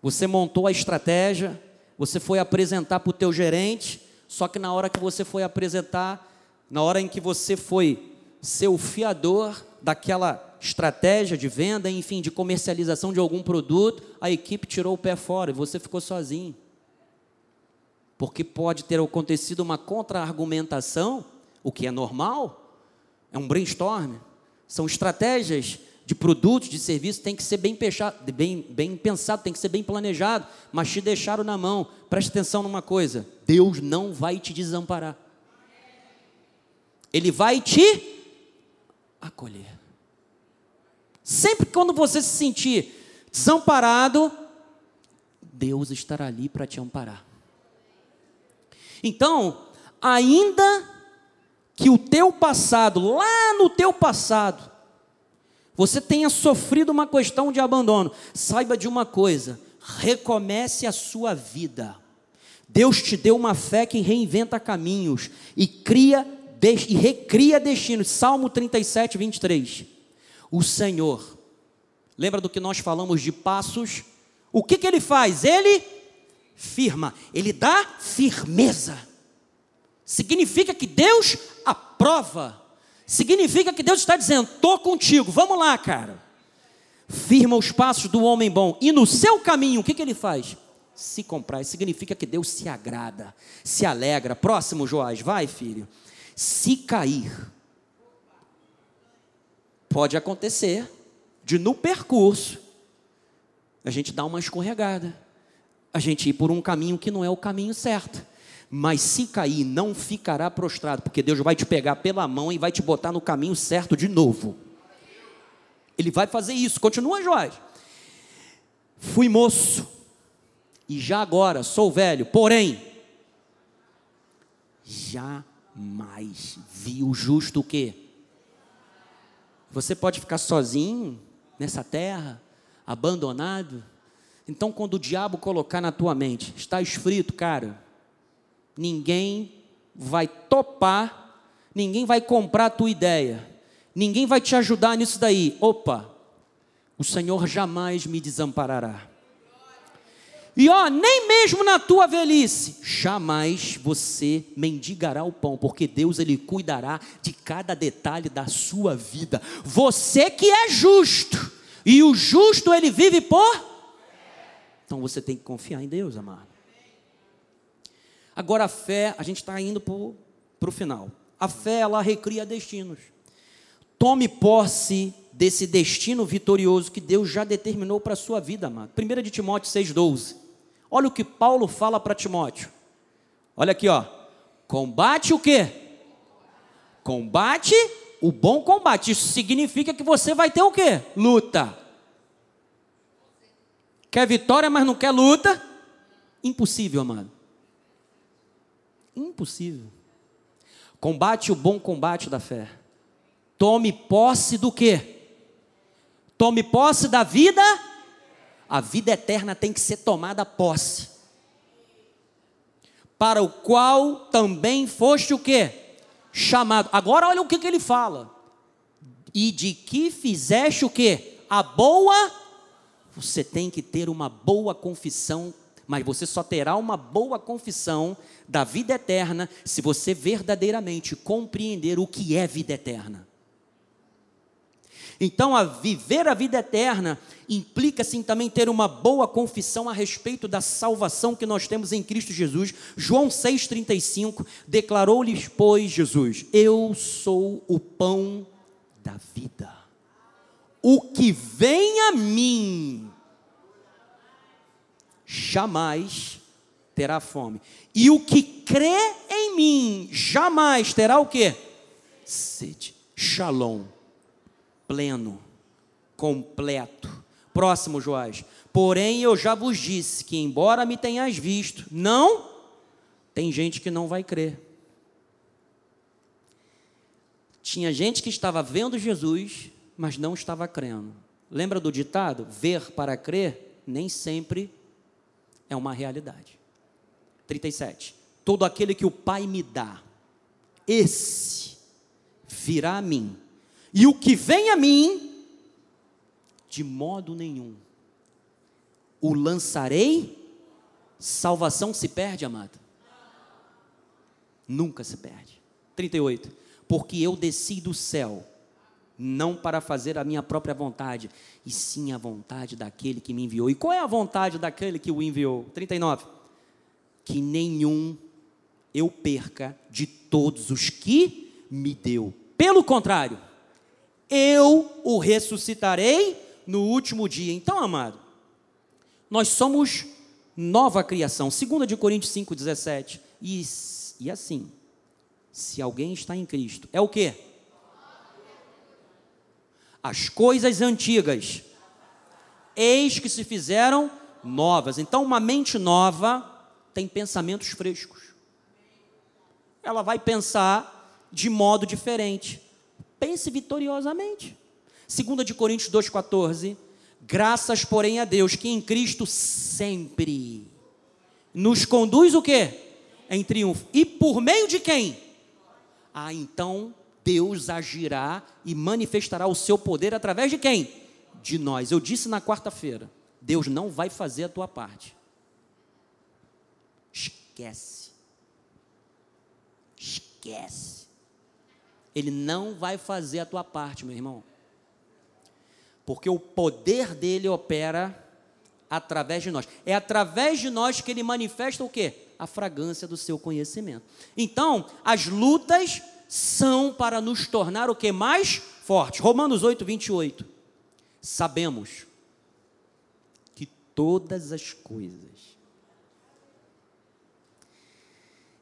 Você montou a estratégia, você foi apresentar para o teu gerente, só que na hora que você foi apresentar, na hora em que você foi ser o fiador daquela estratégia de venda, enfim, de comercialização de algum produto, a equipe tirou o pé fora e você ficou sozinho. Porque pode ter acontecido uma contra-argumentação o que é normal, é um brainstorm, são estratégias de produtos, de serviços, tem que ser bem, pechado, bem, bem pensado, tem que ser bem planejado, mas te deixaram na mão. Preste atenção numa coisa: Deus não vai te desamparar. Ele vai te acolher. Sempre quando você se sentir desamparado, Deus estará ali para te amparar. Então, ainda que o teu passado, lá no teu passado, você tenha sofrido uma questão de abandono, saiba de uma coisa: recomece a sua vida. Deus te deu uma fé que reinventa caminhos e cria e recria destinos. Salmo 37, 23. O Senhor, lembra do que nós falamos de passos? O que, que ele faz? Ele firma, ele dá firmeza. Significa que Deus aprova. Significa que Deus está dizendo: estou contigo, vamos lá, cara. Firma os passos do homem bom. E no seu caminho, o que, que ele faz? Se comprar. Significa que Deus se agrada, se alegra. Próximo, Joás, vai, filho. Se cair, pode acontecer de no percurso a gente dar uma escorregada, a gente ir por um caminho que não é o caminho certo mas se cair, não ficará prostrado, porque Deus vai te pegar pela mão e vai te botar no caminho certo de novo. Ele vai fazer isso. Continua, Joás. Fui moço e já agora sou velho, porém jamais vi o justo o quê? Você pode ficar sozinho nessa terra, abandonado. Então, quando o diabo colocar na tua mente, está escrito, cara, ninguém vai topar, ninguém vai comprar a tua ideia, ninguém vai te ajudar nisso daí. Opa, o Senhor jamais me desamparará. E ó, nem mesmo na tua velhice, jamais você mendigará o pão, porque Deus ele cuidará de cada detalhe da sua vida. Você que é justo, e o justo ele vive por Então você tem que confiar em Deus, amado. Agora a fé, a gente está indo para o final. A fé, ela recria destinos. Tome posse desse destino vitorioso que Deus já determinou para a sua vida, amado. 1 de Timóteo 6,12. Olha o que Paulo fala para Timóteo. Olha aqui, ó. Combate o quê? Combate o bom combate. Isso significa que você vai ter o quê? Luta. Quer vitória, mas não quer luta? Impossível, amado. Impossível. Combate o bom combate da fé. Tome posse do quê? Tome posse da vida. A vida eterna tem que ser tomada posse. Para o qual também foste o quê? Chamado. Agora olha o que, que ele fala. E de que fizeste o quê? A boa. Você tem que ter uma boa confissão mas você só terá uma boa confissão da vida eterna se você verdadeiramente compreender o que é vida eterna. Então, a viver a vida eterna implica sim também ter uma boa confissão a respeito da salvação que nós temos em Cristo Jesus. João 6,35 declarou-lhes, pois, Jesus: Eu sou o pão da vida. O que vem a mim jamais terá fome. E o que crê em mim jamais terá o quê? Sede. Shalom. Pleno. Completo. Próximo, Joás. Porém, eu já vos disse que, embora me tenhas visto, não, tem gente que não vai crer. Tinha gente que estava vendo Jesus, mas não estava crendo. Lembra do ditado? Ver para crer nem sempre é uma realidade. 37. Todo aquele que o Pai me dá, esse virá a mim. E o que vem a mim, de modo nenhum o lançarei. Salvação se perde, amado? Nunca se perde. 38. Porque eu desci do céu, não para fazer a minha própria vontade, e sim a vontade daquele que me enviou. E qual é a vontade daquele que o enviou? 39. Que nenhum eu perca de todos os que me deu. Pelo contrário, eu o ressuscitarei no último dia. Então, amado, nós somos nova criação. 2 de Coríntios 5,17. E, e assim, se alguém está em Cristo, é o que? As coisas antigas, eis que se fizeram novas. Então, uma mente nova tem pensamentos frescos. Ela vai pensar de modo diferente. Pense vitoriosamente. 2 de Coríntios 2,14 Graças, porém, a Deus que em Cristo sempre nos conduz o quê? Em triunfo. E por meio de quem? Ah, então Deus agirá e manifestará o seu poder através de quem? De nós. Eu disse na quarta-feira: Deus não vai fazer a tua parte. Esquece. Esquece. Ele não vai fazer a tua parte, meu irmão porque o poder dele opera através de nós. É através de nós que ele manifesta o quê? A fragrância do seu conhecimento. Então, as lutas são para nos tornar o que mais fortes. Romanos 8, 28. Sabemos que todas as coisas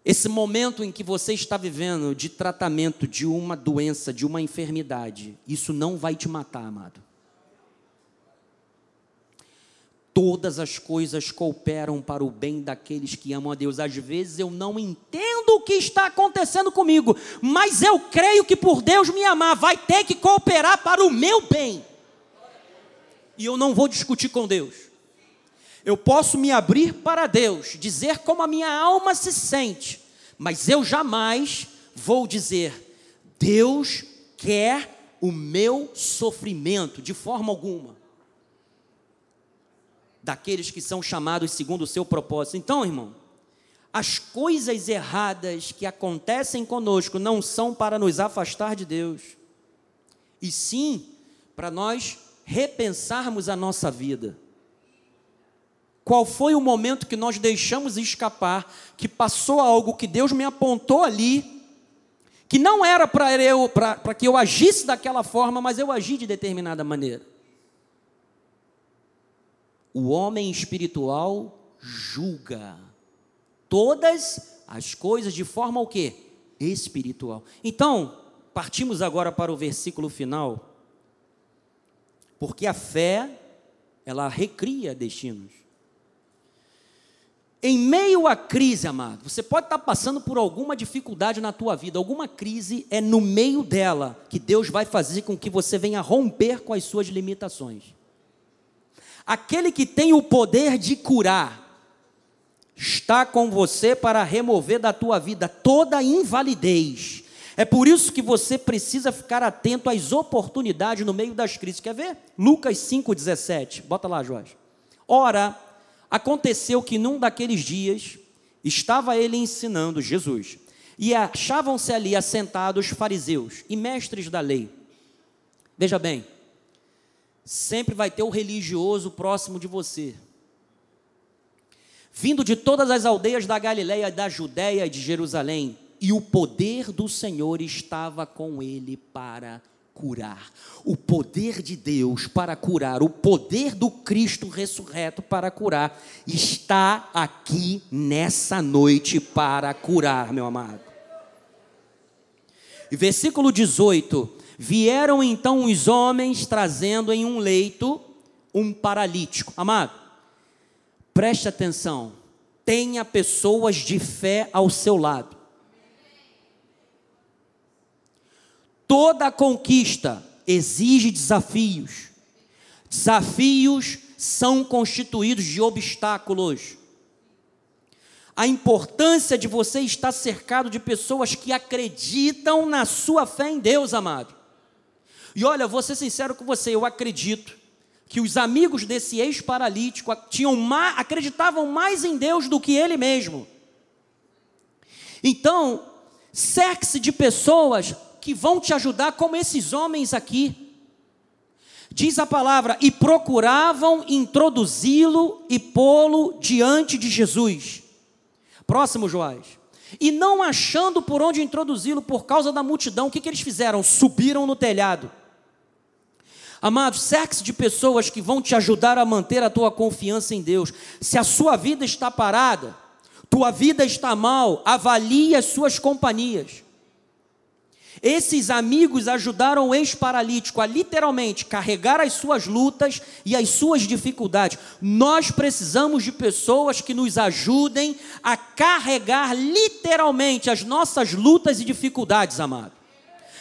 Esse momento em que você está vivendo de tratamento de uma doença, de uma enfermidade, isso não vai te matar, amado. todas as coisas cooperam para o bem daqueles que amam a Deus. Às vezes eu não entendo o que está acontecendo comigo, mas eu creio que por Deus me amar vai ter que cooperar para o meu bem. E eu não vou discutir com Deus. Eu posso me abrir para Deus, dizer como a minha alma se sente, mas eu jamais vou dizer: Deus quer o meu sofrimento de forma alguma daqueles que são chamados segundo o seu propósito. Então, irmão, as coisas erradas que acontecem conosco não são para nos afastar de Deus, e sim para nós repensarmos a nossa vida. Qual foi o momento que nós deixamos escapar, que passou algo que Deus me apontou ali, que não era para eu para que eu agisse daquela forma, mas eu agi de determinada maneira. O homem espiritual julga todas as coisas de forma o quê? Espiritual. Então, partimos agora para o versículo final. Porque a fé, ela recria destinos. Em meio à crise, amado, você pode estar passando por alguma dificuldade na tua vida, alguma crise é no meio dela que Deus vai fazer com que você venha romper com as suas limitações. Aquele que tem o poder de curar está com você para remover da tua vida toda invalidez. É por isso que você precisa ficar atento às oportunidades no meio das crises. Quer ver? Lucas 5,17. Bota lá, Jorge. Ora, aconteceu que num daqueles dias estava ele ensinando Jesus, e achavam-se ali assentados fariseus e mestres da lei. Veja bem, sempre vai ter o religioso próximo de você. Vindo de todas as aldeias da Galiléia, da Judéia e de Jerusalém, e o poder do Senhor estava com ele para curar. O poder de Deus para curar, o poder do Cristo ressurreto para curar, está aqui nessa noite para curar, meu amado. E versículo 18: Vieram então os homens trazendo em um leito um paralítico. Amado, preste atenção, tenha pessoas de fé ao seu lado. Toda conquista exige desafios. Desafios são constituídos de obstáculos. A importância de você estar cercado de pessoas que acreditam na sua fé em Deus, amado. E olha, vou ser sincero com você, eu acredito que os amigos desse ex-paralítico tinham acreditavam mais em Deus do que ele mesmo. Então, cerque-se de pessoas que vão te ajudar, como esses homens aqui. Diz a palavra: e procuravam introduzi-lo e pô-lo diante de Jesus. Próximo, Joás. E não achando por onde introduzi-lo por causa da multidão, o que, que eles fizeram? Subiram no telhado. Amados, cerque-se de pessoas que vão te ajudar a manter a tua confiança em Deus. Se a sua vida está parada, tua vida está mal, avalie as suas companhias. Esses amigos ajudaram o ex-paralítico a literalmente carregar as suas lutas e as suas dificuldades. Nós precisamos de pessoas que nos ajudem a carregar literalmente as nossas lutas e dificuldades, amado.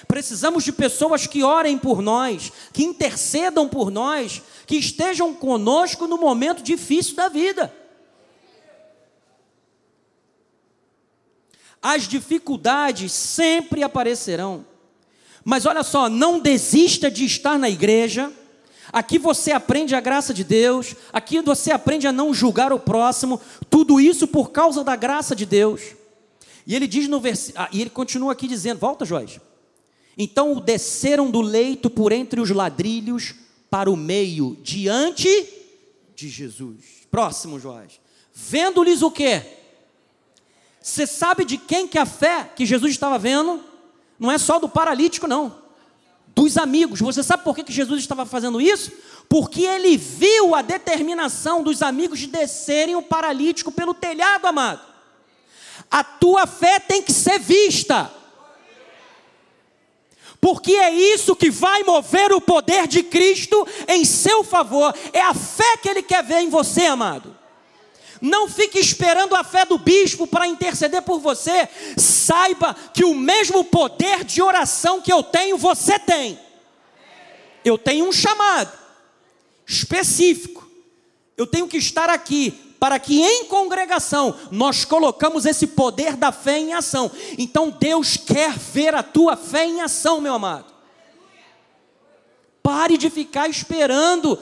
Precisamos de pessoas que orem por nós, que intercedam por nós, que estejam conosco no momento difícil da vida. As dificuldades sempre aparecerão. Mas olha só, não desista de estar na igreja. Aqui você aprende a graça de Deus, aqui você aprende a não julgar o próximo, tudo isso por causa da graça de Deus. E ele diz no versículo, ah, e ele continua aqui dizendo: Volta, Joás. Então o desceram do leito por entre os ladrilhos para o meio, diante de Jesus. Próximo, Joás. Vendo-lhes o quê? Você sabe de quem que a fé que Jesus estava vendo? Não é só do paralítico, não. Dos amigos. Você sabe por que, que Jesus estava fazendo isso? Porque ele viu a determinação dos amigos de descerem o paralítico pelo telhado, amado. A tua fé tem que ser vista porque é isso que vai mover o poder de Cristo em seu favor, é a fé que Ele quer ver em você, amado. Não fique esperando a fé do bispo para interceder por você, saiba que o mesmo poder de oração que eu tenho, você tem. Eu tenho um chamado específico, eu tenho que estar aqui para que em congregação nós colocamos esse poder da fé em ação. Então Deus quer ver a tua fé em ação, meu amado. Pare de ficar esperando,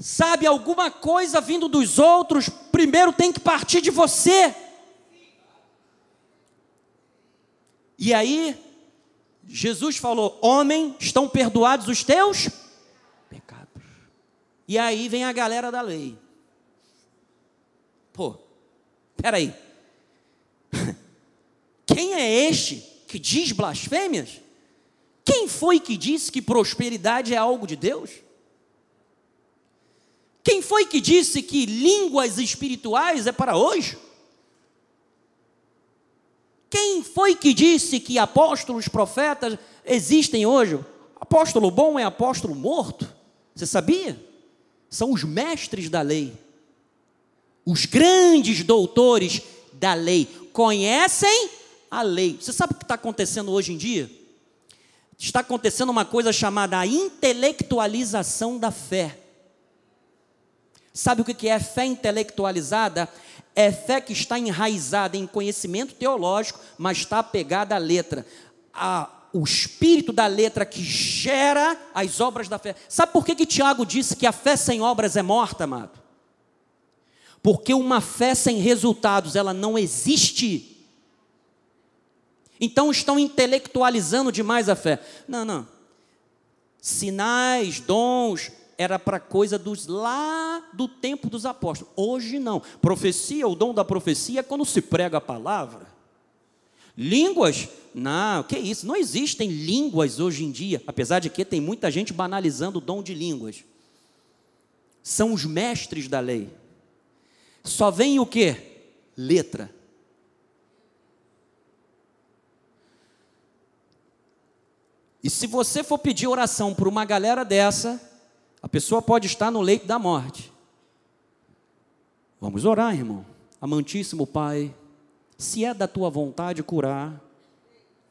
sabe, alguma coisa vindo dos outros, primeiro tem que partir de você. E aí, Jesus falou: Homem, estão perdoados os teus pecados. E aí vem a galera da lei. Pô, peraí. Quem é este que diz blasfêmias? Quem foi que disse que prosperidade é algo de Deus? Quem foi que disse que línguas espirituais é para hoje? Quem foi que disse que apóstolos, profetas existem hoje? Apóstolo bom é apóstolo morto. Você sabia? São os mestres da lei os grandes doutores da lei conhecem a lei. Você sabe o que está acontecendo hoje em dia? Está acontecendo uma coisa chamada intelectualização da fé. Sabe o que é fé intelectualizada? É fé que está enraizada em conhecimento teológico, mas está apegada à letra. A, o espírito da letra que gera as obras da fé. Sabe por que, que Tiago disse que a fé sem obras é morta, amado? Porque uma fé sem resultados, ela não existe. Então estão intelectualizando demais a fé. Não, não. Sinais, dons, era para coisa dos lá do tempo dos apóstolos. Hoje não. Profecia, o dom da profecia é quando se prega a palavra. Línguas? Não, que isso? Não existem línguas hoje em dia, apesar de que tem muita gente banalizando o dom de línguas. São os mestres da lei. Só vem o que? Letra. E se você for pedir oração por uma galera dessa, a pessoa pode estar no leito da morte. Vamos orar, irmão. Amantíssimo Pai, se é da tua vontade curar,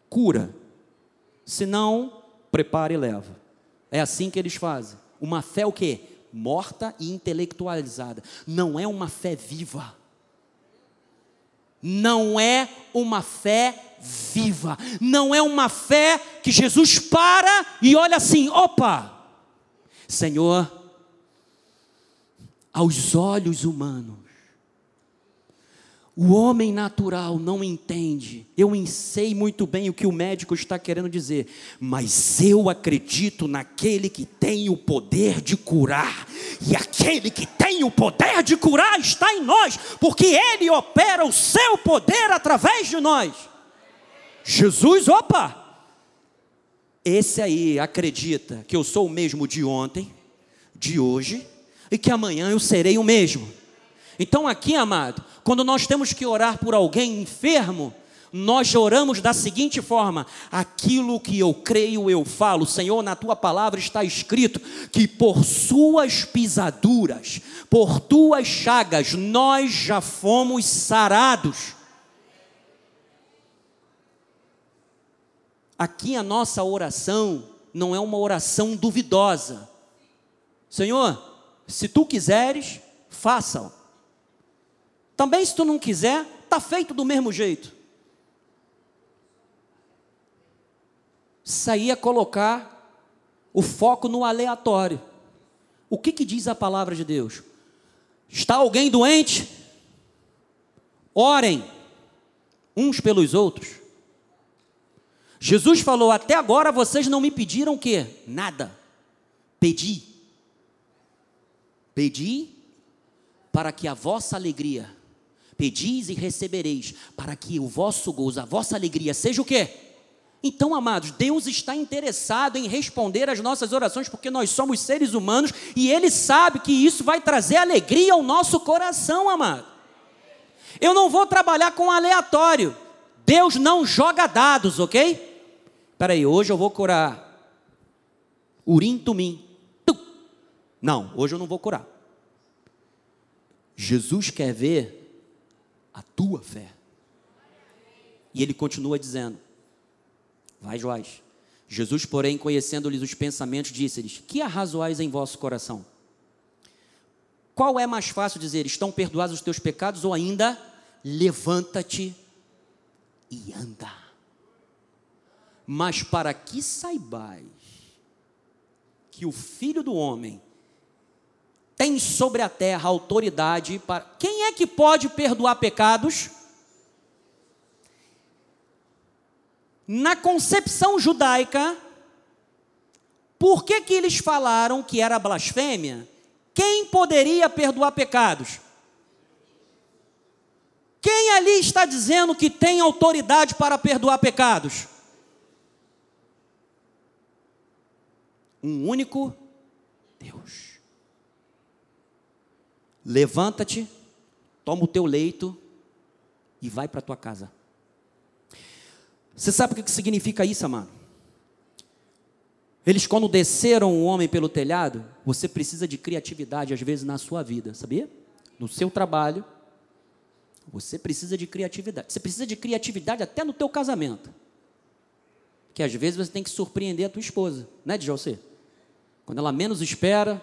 cura. Se não, prepara e leva. É assim que eles fazem. Uma fé o quê? Morta e intelectualizada. Não é uma fé viva. Não é uma fé viva. Não é uma fé que Jesus para e olha assim: opa, Senhor, aos olhos humanos, o homem natural não entende. Eu sei muito bem o que o médico está querendo dizer, mas eu acredito naquele que tem o poder de curar. E aquele que tem o poder de curar está em nós, porque ele opera o seu poder através de nós. Jesus, opa! Esse aí acredita que eu sou o mesmo de ontem, de hoje, e que amanhã eu serei o mesmo. Então, aqui, amado, quando nós temos que orar por alguém enfermo, nós oramos da seguinte forma: aquilo que eu creio, eu falo. Senhor, na tua palavra está escrito que por suas pisaduras, por tuas chagas, nós já fomos sarados. Aqui a nossa oração não é uma oração duvidosa. Senhor, se tu quiseres, faça-o. Também se tu não quiser, está feito do mesmo jeito. Isso aí é colocar o foco no aleatório. O que, que diz a palavra de Deus? Está alguém doente? Orem uns pelos outros. Jesus falou: Até agora vocês não me pediram o quê? Nada. Pedi. Pedi para que a vossa alegria, pedis e recebereis, para que o vosso gozo, a vossa alegria seja o quê? Então, amados, Deus está interessado em responder às nossas orações, porque nós somos seres humanos e Ele sabe que isso vai trazer alegria ao nosso coração, amado. Eu não vou trabalhar com aleatório. Deus não joga dados, ok? Peraí, hoje eu vou curar urim tumim. Não, hoje eu não vou curar. Jesus quer ver a tua fé. E ele continua dizendo: Vai, Joás. Jesus, porém, conhecendo-lhes os pensamentos, disse-lhes: Que arrazoais em vosso coração? Qual é mais fácil dizer: Estão perdoados os teus pecados? Ou ainda, levanta-te e anda mas para que saibais que o Filho do Homem tem sobre a terra autoridade para. Quem é que pode perdoar pecados? Na concepção judaica, por que, que eles falaram que era blasfêmia? Quem poderia perdoar pecados? Quem ali está dizendo que tem autoridade para perdoar pecados? Um único Deus. Levanta-te, toma o teu leito e vai para a tua casa. Você sabe o que significa isso, amado? Eles, quando desceram o homem pelo telhado, você precisa de criatividade, às vezes, na sua vida, sabia? No seu trabalho, você precisa de criatividade. Você precisa de criatividade até no teu casamento. Que às vezes você tem que surpreender a tua esposa, né, Djalcê? Quando ela menos espera,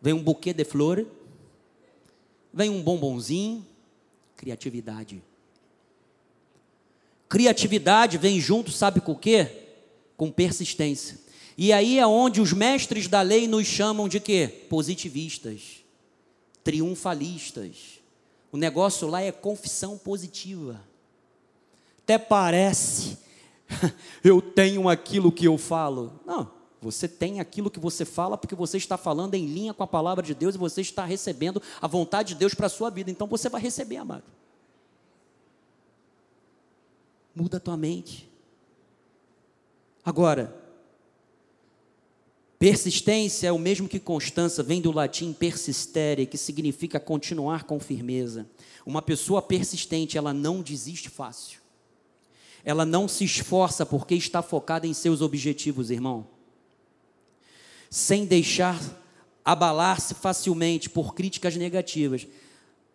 vem um buquê de flor, vem um bombonzinho, criatividade. Criatividade vem junto, sabe com o quê? Com persistência. E aí é onde os mestres da lei nos chamam de quê? Positivistas, triunfalistas. O negócio lá é confissão positiva. Até parece, eu tenho aquilo que eu falo. Não, você tem aquilo que você fala porque você está falando em linha com a palavra de Deus e você está recebendo a vontade de Deus para a sua vida. Então você vai receber, amado. Muda a tua mente. Agora, persistência é o mesmo que constância, vem do latim persistere, que significa continuar com firmeza. Uma pessoa persistente, ela não desiste fácil. Ela não se esforça porque está focada em seus objetivos, irmão. Sem deixar abalar-se facilmente por críticas negativas.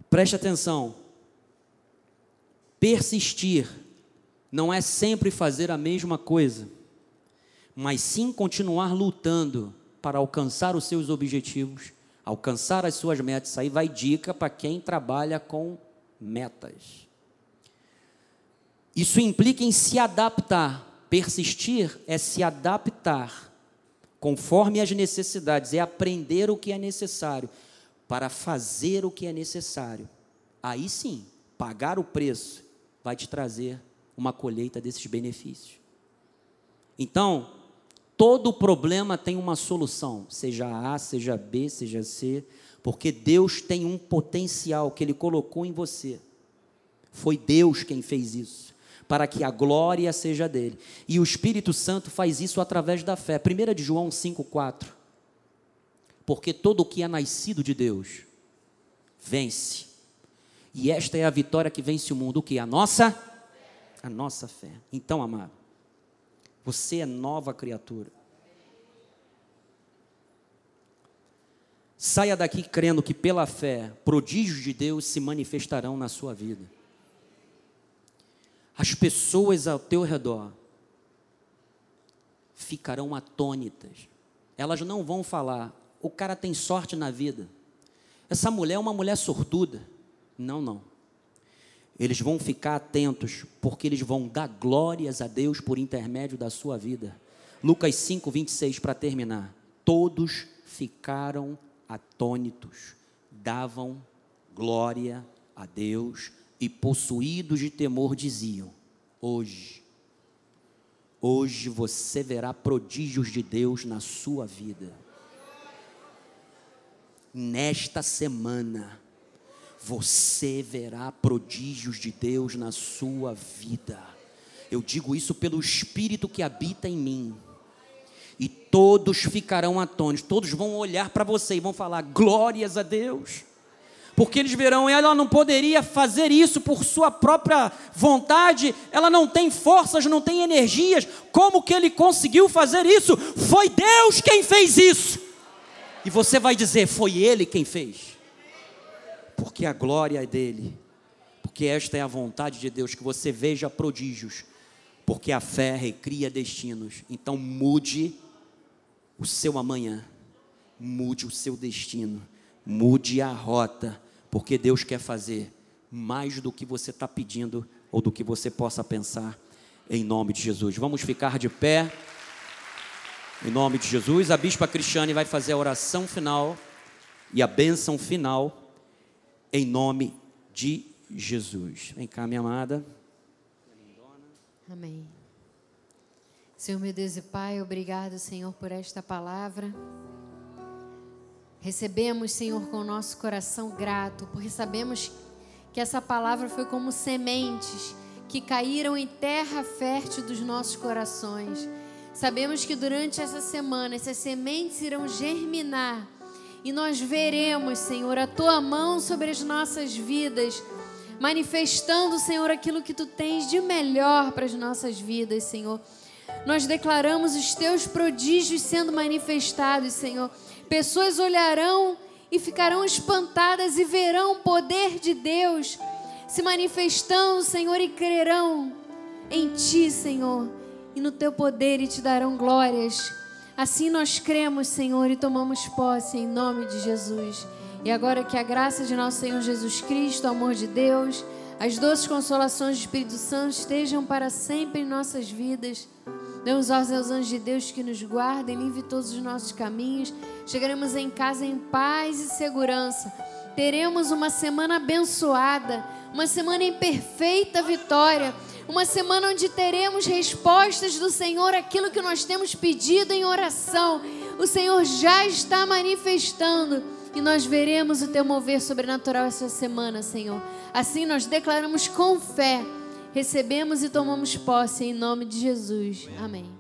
Preste atenção. Persistir não é sempre fazer a mesma coisa, mas sim continuar lutando para alcançar os seus objetivos, alcançar as suas metas. Aí vai dica para quem trabalha com metas. Isso implica em se adaptar. Persistir é se adaptar conforme as necessidades, é aprender o que é necessário para fazer o que é necessário. Aí sim, pagar o preço vai te trazer uma colheita desses benefícios. Então, todo problema tem uma solução, seja A, seja B, seja C, porque Deus tem um potencial que Ele colocou em você. Foi Deus quem fez isso, para que a glória seja dele. E o Espírito Santo faz isso através da fé. 1 de João 5,4. Porque todo o que é nascido de Deus vence. E esta é a vitória que vence o mundo, o que? A nossa a nossa fé. Então, amado, você é nova criatura. Saia daqui crendo que pela fé, prodígios de Deus se manifestarão na sua vida. As pessoas ao teu redor ficarão atônitas. Elas não vão falar, o cara tem sorte na vida. Essa mulher é uma mulher sortuda. Não, não. Eles vão ficar atentos, porque eles vão dar glórias a Deus por intermédio da sua vida. Lucas 5, 26, para terminar. Todos ficaram atônitos, davam glória a Deus e, possuídos de temor, diziam: Hoje, hoje você verá prodígios de Deus na sua vida. Nesta semana, você verá prodígios de Deus na sua vida. Eu digo isso pelo Espírito que habita em mim. E todos ficarão atônitos, todos vão olhar para você e vão falar: glórias a Deus. Porque eles verão, ela não poderia fazer isso por sua própria vontade, ela não tem forças, não tem energias. Como que ele conseguiu fazer isso? Foi Deus quem fez isso. E você vai dizer: foi ele quem fez porque a glória é dele, porque esta é a vontade de Deus, que você veja prodígios, porque a fé recria destinos. Então mude o seu amanhã, mude o seu destino, mude a rota, porque Deus quer fazer mais do que você está pedindo ou do que você possa pensar, em nome de Jesus. Vamos ficar de pé. Em nome de Jesus, a bispa Cristiane vai fazer a oração final e a bênção final em nome de Jesus. Vem cá, minha amada. Amém. Senhor meu Deus e Pai, obrigado, Senhor, por esta palavra. Recebemos, Senhor, com o nosso coração grato, porque sabemos que essa palavra foi como sementes que caíram em terra fértil dos nossos corações. Sabemos que durante essa semana essas sementes irão germinar e nós veremos, Senhor, a tua mão sobre as nossas vidas, manifestando, Senhor, aquilo que tu tens de melhor para as nossas vidas, Senhor. Nós declaramos os teus prodígios sendo manifestados, Senhor. Pessoas olharão e ficarão espantadas e verão o poder de Deus se manifestando, Senhor, e crerão em ti, Senhor, e no teu poder e te darão glórias. Assim nós cremos, Senhor, e tomamos posse em nome de Jesus. E agora que a graça de nosso Senhor Jesus Cristo, o amor de Deus, as doces consolações do Espírito Santo estejam para sempre em nossas vidas. Demos ordens aos anjos de Deus que nos guardem, livre todos os nossos caminhos. Chegaremos em casa em paz e segurança. Teremos uma semana abençoada, uma semana em perfeita vitória uma semana onde teremos respostas do Senhor aquilo que nós temos pedido em oração. O Senhor já está manifestando e nós veremos o teu mover sobrenatural essa semana, Senhor. Assim nós declaramos com fé recebemos e tomamos posse em nome de Jesus. Amém.